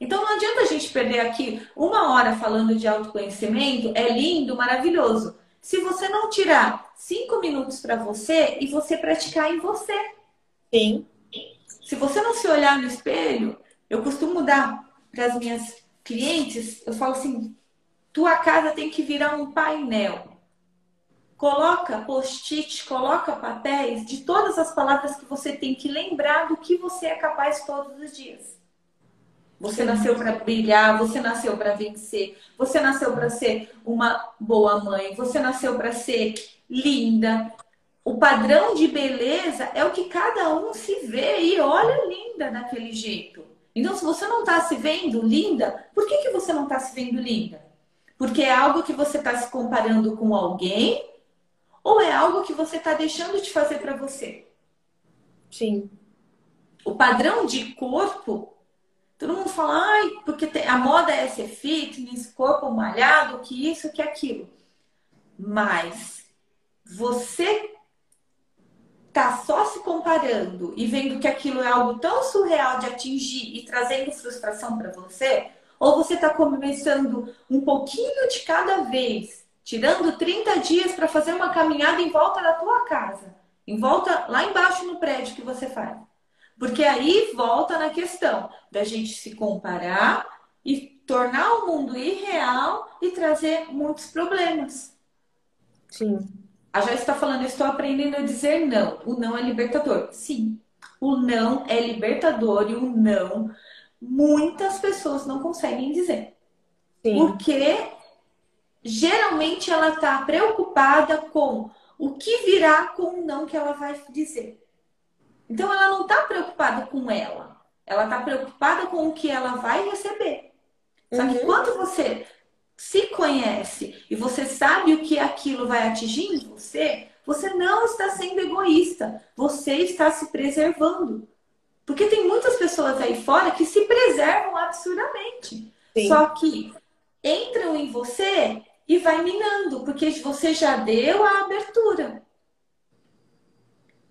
Então não adianta a gente perder aqui uma hora falando de autoconhecimento, é lindo, maravilhoso. Se você não tirar cinco minutos para você e você praticar em você. Sim. Se você não se olhar no espelho, eu costumo dar para as minhas clientes, eu falo assim: tua casa tem que virar um painel. Coloca post-it, coloca papéis de todas as palavras que você tem que lembrar do que você é capaz todos os dias. Você nasceu para brilhar, você nasceu para vencer, você nasceu para ser uma boa mãe, você nasceu para ser linda. O padrão de beleza é o que cada um se vê e olha linda daquele jeito. Então, se você não está se vendo linda, por que, que você não está se vendo linda? Porque é algo que você está se comparando com alguém ou é algo que você está deixando de fazer para você? Sim. O padrão de corpo, todo mundo fala, ai, porque a moda é ser fitness, corpo malhado, que isso, que aquilo. Mas você tá só se comparando e vendo que aquilo é algo tão surreal de atingir e trazendo frustração para você, ou você tá começando um pouquinho de cada vez, tirando 30 dias para fazer uma caminhada em volta da tua casa, em volta lá embaixo no prédio que você faz. Porque aí volta na questão da gente se comparar e tornar o mundo irreal e trazer muitos problemas. Sim. A Joyce está falando, estou aprendendo a dizer não. O não é libertador. Sim, o não é libertador e o não muitas pessoas não conseguem dizer. Sim. Porque geralmente ela está preocupada com o que virá com o não que ela vai dizer. Então ela não está preocupada com ela, ela está preocupada com o que ela vai receber. Só que uhum. quando você se conhece e você sabe o que aquilo vai atingir em você, você não está sendo egoísta, você está se preservando. Porque tem muitas pessoas aí fora que se preservam absurdamente. Sim. Só que entram em você e vai minando, porque você já deu a abertura.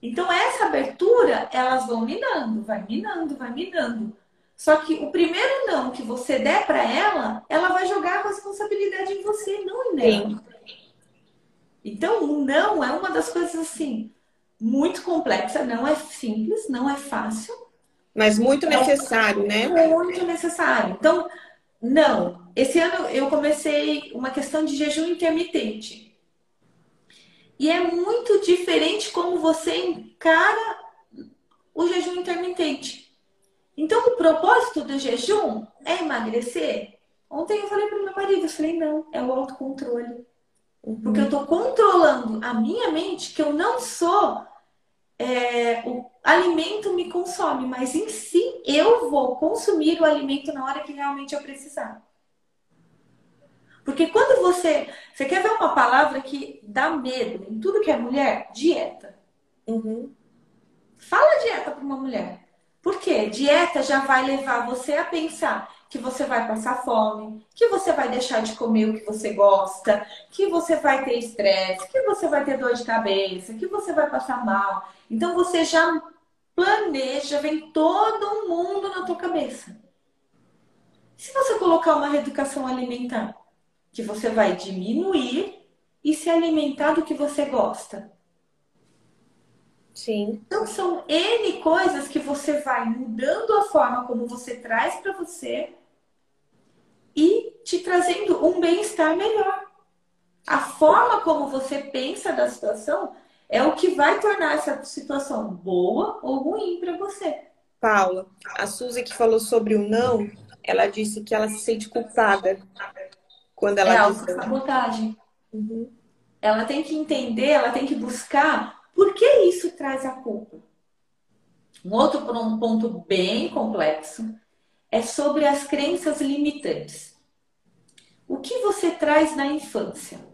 Então essa abertura, elas vão minando, vai minando, vai minando. Só que o primeiro não que você der para ela, ela vai jogar a responsabilidade em você, não em nela. Sim. Então, o não é uma das coisas assim muito complexa, não é simples, não é fácil, mas muito é necessário, né? Muito necessário. Então, não. Esse ano eu comecei uma questão de jejum intermitente. E é muito diferente como você encara o jejum intermitente. Então, o propósito do jejum é emagrecer? Ontem eu falei para o meu marido, eu falei, não, é o autocontrole. Uhum. Porque eu estou controlando a minha mente que eu não sou é, o alimento me consome, mas em si eu vou consumir o alimento na hora que realmente eu precisar. Porque quando você. Você quer ver uma palavra que dá medo em tudo que é mulher? Dieta. Uhum. Fala dieta para uma mulher. Por quê? Dieta já vai levar você a pensar que você vai passar fome, que você vai deixar de comer o que você gosta, que você vai ter estresse, que você vai ter dor de cabeça, que você vai passar mal. Então você já planeja, vem todo mundo na tua cabeça. Se você colocar uma reeducação alimentar, que você vai diminuir e se alimentar do que você gosta. Sim. Então são N coisas que você vai mudando a forma como você traz para você e te trazendo um bem-estar melhor. A forma como você pensa da situação é o que vai tornar essa situação boa ou ruim para você. Paula, a Suzy que falou sobre o não, ela disse que ela se sente culpada quando ela é diz sabotagem. Uhum. Ela tem que entender, ela tem que buscar por que isso traz a culpa. Um outro ponto bem complexo é sobre as crenças limitantes. O que você traz na infância?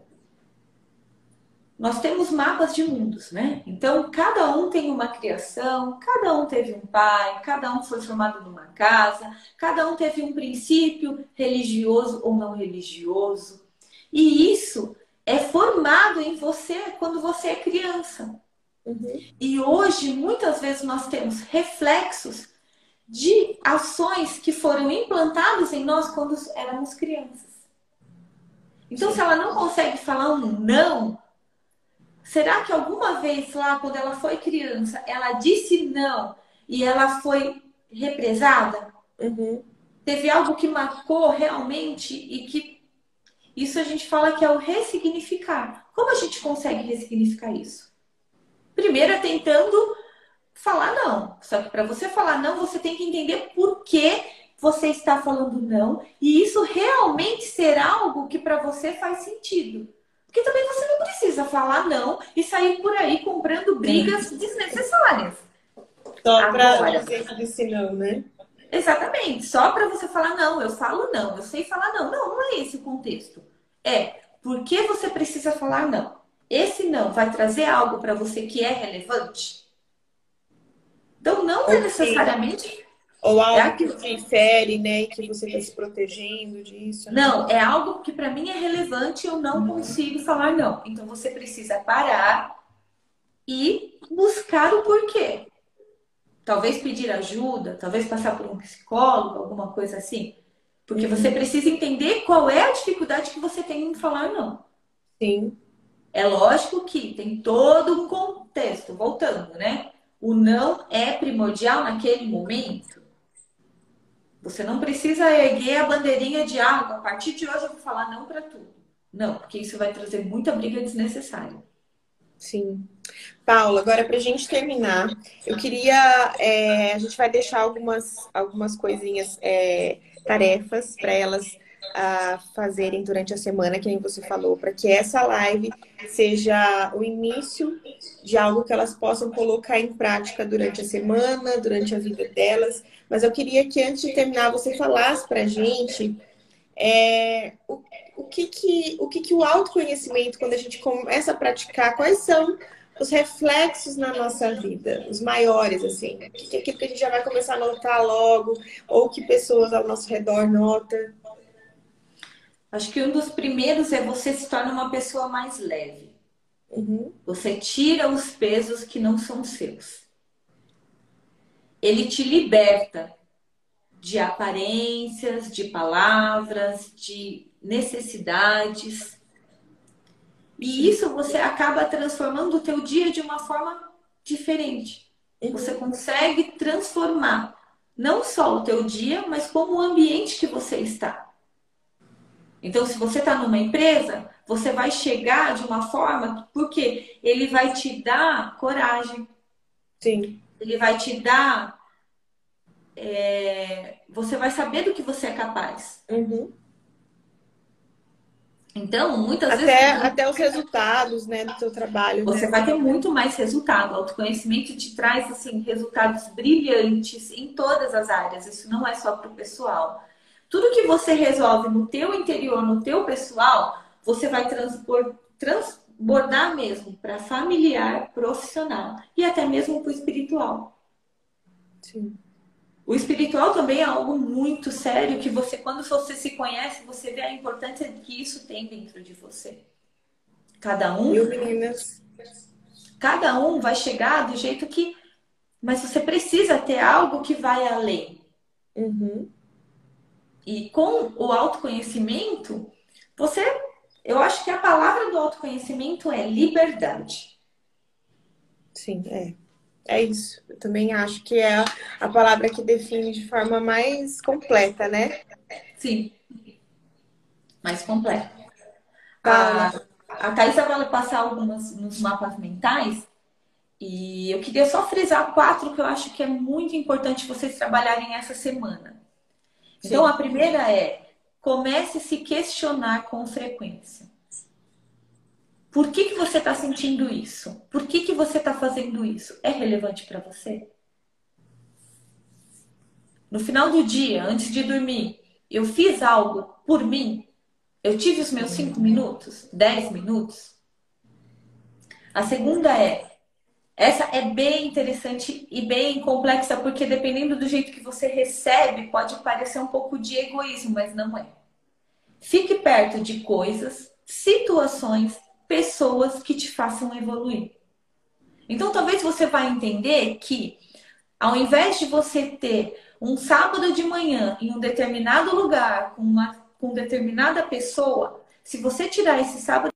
Nós temos mapas de mundos, né? Então, cada um tem uma criação, cada um teve um pai, cada um foi formado numa casa, cada um teve um princípio religioso ou não religioso. E isso é formado em você quando você é criança. Uhum. E hoje, muitas vezes, nós temos reflexos de ações que foram implantadas em nós quando éramos crianças. Então, Sim. se ela não consegue falar um não, Será que alguma vez lá, quando ela foi criança, ela disse não e ela foi represada? Uhum. Teve algo que marcou realmente e que isso a gente fala que é o ressignificar. Como a gente consegue ressignificar isso? Primeiro é tentando falar não. Só que para você falar não, você tem que entender por que você está falando não e isso realmente ser algo que para você faz sentido. Porque também você não precisa falar não e sair por aí comprando brigas desnecessárias. Só para dizer que disse não, né? Exatamente. Só para você falar não, eu falo não, eu sei falar não. Não, não é esse o contexto. É por que você precisa falar não. Esse não vai trazer algo para você que é relevante? Então, não é necessariamente ou algo é aquilo... que infere, né? E que você está se protegendo disso. Né? Não, é algo que para mim é relevante e eu não consigo falar não. Então você precisa parar e buscar o porquê. Talvez pedir ajuda, talvez passar por um psicólogo, alguma coisa assim. Porque uhum. você precisa entender qual é a dificuldade que você tem em falar não. Sim. É lógico que tem todo um contexto, voltando, né? O não é primordial naquele momento. Você não precisa erguer a bandeirinha de água. A partir de hoje eu vou falar não para tudo. Não, porque isso vai trazer muita briga desnecessária. Sim. Paula, agora para a gente terminar, eu queria. É, a gente vai deixar algumas, algumas coisinhas, é, tarefas para elas a fazerem durante a semana, que nem você falou, para que essa live seja o início de algo que elas possam colocar em prática durante a semana, durante a vida delas. Mas eu queria que antes de terminar você falasse para a gente é, o, o, que, que, o que, que o autoconhecimento, quando a gente começa a praticar, quais são os reflexos na nossa vida, os maiores, assim. O que é aquilo que a gente já vai começar a notar logo, ou que pessoas ao nosso redor notam. Acho que um dos primeiros é você se torna uma pessoa mais leve. Uhum. Você tira os pesos que não são seus. Ele te liberta de aparências, de palavras, de necessidades. E isso você acaba transformando o teu dia de uma forma diferente. Uhum. Você consegue transformar não só o teu dia, mas como o ambiente que você está. Então, se você está numa empresa, você vai chegar de uma forma, porque ele vai te dar coragem. Sim. Ele vai te dar. É, você vai saber do que você é capaz. Uhum. Então, muitas até, vezes. Até os resultados né, do seu trabalho. Você né? vai ter muito mais resultado. O autoconhecimento te traz assim, resultados brilhantes em todas as áreas. Isso não é só para o pessoal. Tudo que você resolve no teu interior, no teu pessoal, você vai transbordar mesmo para familiar, profissional e até mesmo para o espiritual. Sim. O espiritual também é algo muito sério que você, quando você se conhece, você vê a importância que isso tem dentro de você. Cada um. E meninas? Cada um vai chegar do jeito que. Mas você precisa ter algo que vai além. Uhum. E com o autoconhecimento, você. Eu acho que a palavra do autoconhecimento é liberdade. Sim, é. É isso. Eu também acho que é a palavra que define de forma mais completa, né? Sim. Mais completa. Tá. A, a Thaisa vai passar algumas nos mapas mentais. E eu queria só frisar quatro que eu acho que é muito importante vocês trabalharem essa semana. Então, a primeira é comece a se questionar com frequência. Por que, que você está sentindo isso? Por que, que você está fazendo isso? É relevante para você? No final do dia, antes de dormir, eu fiz algo por mim? Eu tive os meus cinco minutos? Dez minutos? A segunda é essa é bem interessante e bem complexa, porque dependendo do jeito que você recebe, pode parecer um pouco de egoísmo, mas não é. Fique perto de coisas, situações, pessoas que te façam evoluir. Então, talvez você vai entender que, ao invés de você ter um sábado de manhã em um determinado lugar com uma com determinada pessoa, se você tirar esse sábado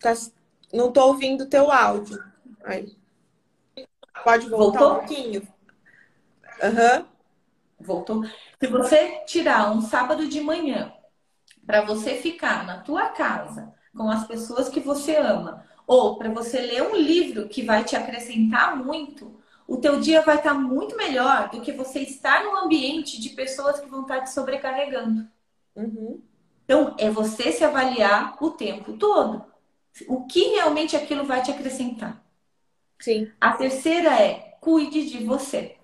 Tá... Não tô ouvindo teu áudio. Aí. Pode voltar Voltou? um pouquinho? Aham. Uhum. Voltou. Se você tirar um sábado de manhã para você ficar na tua casa com as pessoas que você ama, ou para você ler um livro que vai te acrescentar muito, o teu dia vai estar tá muito melhor do que você estar num ambiente de pessoas que vão estar tá te sobrecarregando. Uhum. Então, é você se avaliar o tempo todo. O que realmente aquilo vai te acrescentar? Sim. A terceira é cuide de você.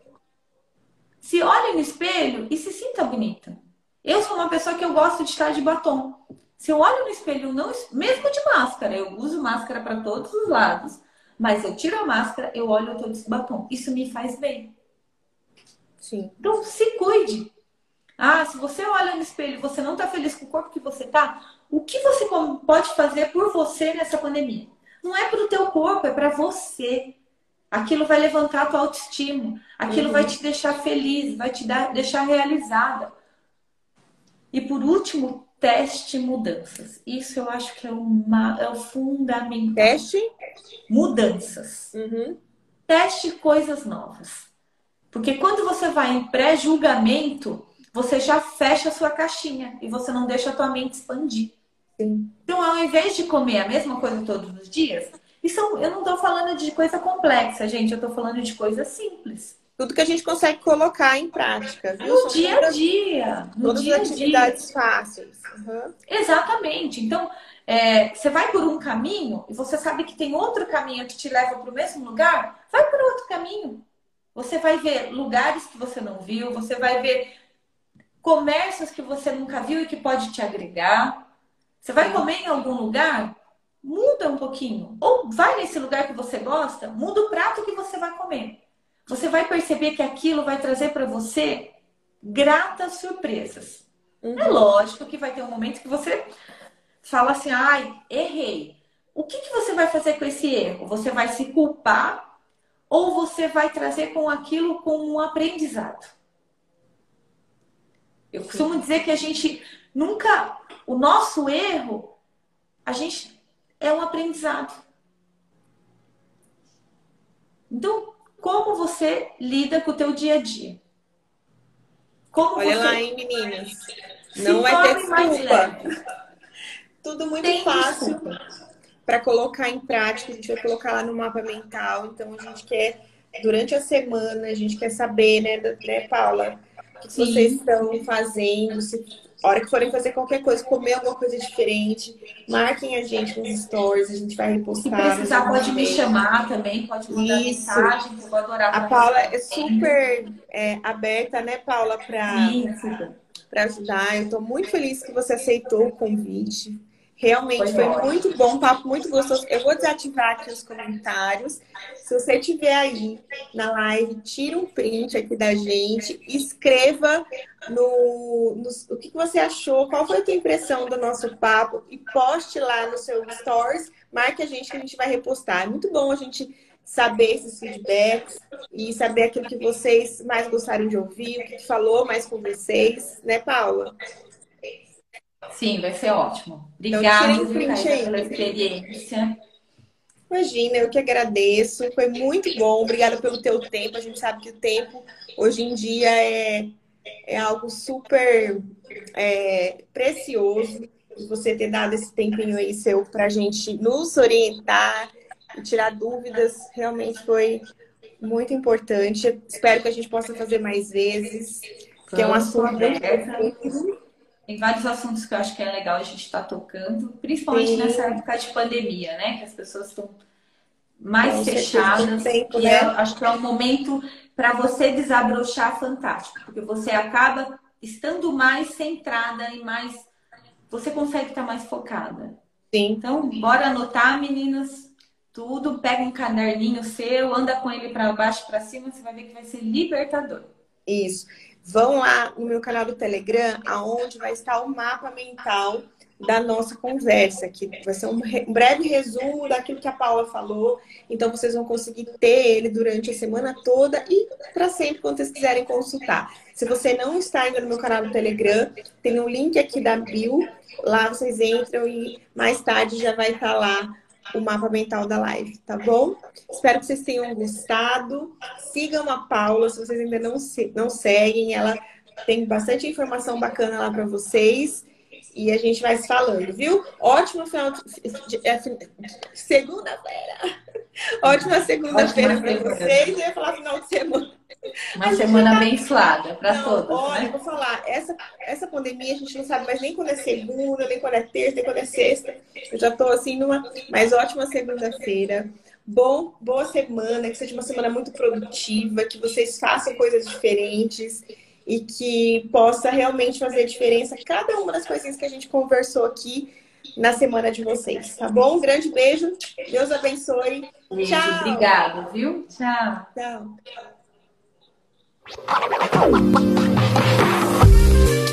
Se olhe no espelho e se sinta bonita. Eu sou uma pessoa que eu gosto de estar de batom. Se eu olho no espelho, não, mesmo de máscara, eu uso máscara para todos os lados, mas eu tiro a máscara, eu olho todo esse batom. Isso me faz bem. Sim. Então, se cuide. Ah, se você olha no espelho e você não está feliz com o corpo que você tá, o que você pode fazer por você nessa pandemia? Não é para o teu corpo, é para você. Aquilo vai levantar a tua autoestima. Aquilo uhum. vai te deixar feliz, vai te dar, deixar realizada. E por último, teste mudanças. Isso eu acho que é, uma, é o fundamental. Teste? Mudanças. Uhum. Teste coisas novas. Porque quando você vai em pré-julgamento, você já fecha a sua caixinha e você não deixa a tua mente expandir. Sim. Então, ao invés de comer a mesma coisa todos os dias, isso eu não estou falando de coisa complexa, gente, eu estou falando de coisa simples. tudo que a gente consegue colocar em prática. Viu? No São dia a dia. No todas dia as atividades dia. fáceis. Uhum. Exatamente. Então, é, você vai por um caminho e você sabe que tem outro caminho que te leva para o mesmo lugar, vai por outro caminho. Você vai ver lugares que você não viu, você vai ver comércios que você nunca viu e que pode te agregar. Você vai comer em algum lugar, muda um pouquinho. Ou vai nesse lugar que você gosta, muda o prato que você vai comer. Você vai perceber que aquilo vai trazer para você gratas surpresas. Uhum. É lógico que vai ter um momento que você fala assim, ai, errei. O que, que você vai fazer com esse erro? Você vai se culpar ou você vai trazer com aquilo como um aprendizado. Eu costumo dizer que a gente nunca, o nosso erro, a gente é um aprendizado. Então, como você lida com o teu dia a dia? Como Olha lá, hein, meninas. Não vai ter desculpa. Tudo muito Tem fácil. Para colocar em prática, a gente vai colocar lá no mapa mental. Então a gente quer, durante a semana, a gente quer saber, né, né Paula, que Sim. vocês estão fazendo, se a hora que forem fazer qualquer coisa, comer alguma coisa diferente, marquem a gente nos stories, a gente vai repostar. Se precisar, pode me chamar também, pode mandar Isso. mensagem, que eu vou adorar. A Paula é super é, aberta, né, Paula, para ajudar. Eu estou muito feliz que você aceitou o convite. Realmente foi, foi muito bom, papo muito gostoso. Eu vou desativar aqui os comentários. Se você tiver aí na live, tira um print aqui da gente, escreva no, no o que, que você achou, qual foi a tua impressão do nosso papo e poste lá no seu stories, marque a gente que a gente vai repostar. É muito bom a gente saber esses feedbacks e saber aquilo que vocês mais gostaram de ouvir, o que falou mais com vocês, né, Paula? Sim, vai ser ótimo. Obrigada, então, pela experiência. Imagina, eu que agradeço. Foi muito bom. Obrigada pelo teu tempo. A gente sabe que o tempo hoje em dia é, é algo super é, precioso. Você ter dado esse tempinho aí seu para a gente nos orientar e tirar dúvidas realmente foi muito importante. Espero que a gente possa fazer mais vezes, que é um assunto muito tem vários assuntos que eu acho que é legal a gente estar tá tocando, principalmente Sim. nessa época de pandemia, né? Que as pessoas estão mais fechadas. Tempo, né? acho que é um momento para você desabrochar fantástico, porque você acaba estando mais centrada e mais. Você consegue estar mais focada. Sim. Então, bora anotar, meninas, tudo. Pega um caderninho seu, anda com ele para baixo para cima, você vai ver que vai ser libertador. Isso. Vão lá no meu canal do Telegram, aonde vai estar o mapa mental da nossa conversa, que vai ser um, um, breve resumo daquilo que a Paula falou. Então, vocês vão conseguir ter ele durante a semana toda e para sempre, quando vocês quiserem consultar. Se você não está ainda no meu canal do Telegram, tem um link aqui da bio. Lá vocês entram e mais tarde já vai estar lá o mapa mental da live, tá bom? Espero que vocês tenham gostado. Sigam a Paula, se vocês ainda não, se, não seguem, ela tem bastante informação bacana lá para vocês. E a gente vai se falando, viu? Ótimo final de, é, segunda-feira. [laughs] Ótima segunda-feira para vocês. Eu ia falar final de semana. Uma semana tá... abençoada para todos. Olha, né? vou falar, essa, essa pandemia a gente não sabe mais nem quando é segunda, nem quando é terça, nem quando é sexta. Eu já estou assim numa mais ótima segunda-feira. Bom, boa semana, que seja uma semana muito produtiva, que vocês façam coisas diferentes e que possa realmente fazer diferença cada uma das coisinhas que a gente conversou aqui na semana de vocês, tá bom? Um grande beijo, Deus abençoe. Beijo, Tchau. Obrigada, viu? Tchau. Tchau.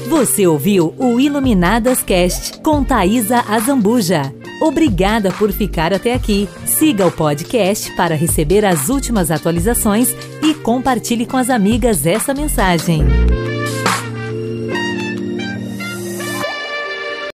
Você ouviu o Iluminadas Cast com Thaisa Azambuja. Obrigada por ficar até aqui. Siga o podcast para receber as últimas atualizações e compartilhe com as amigas essa mensagem.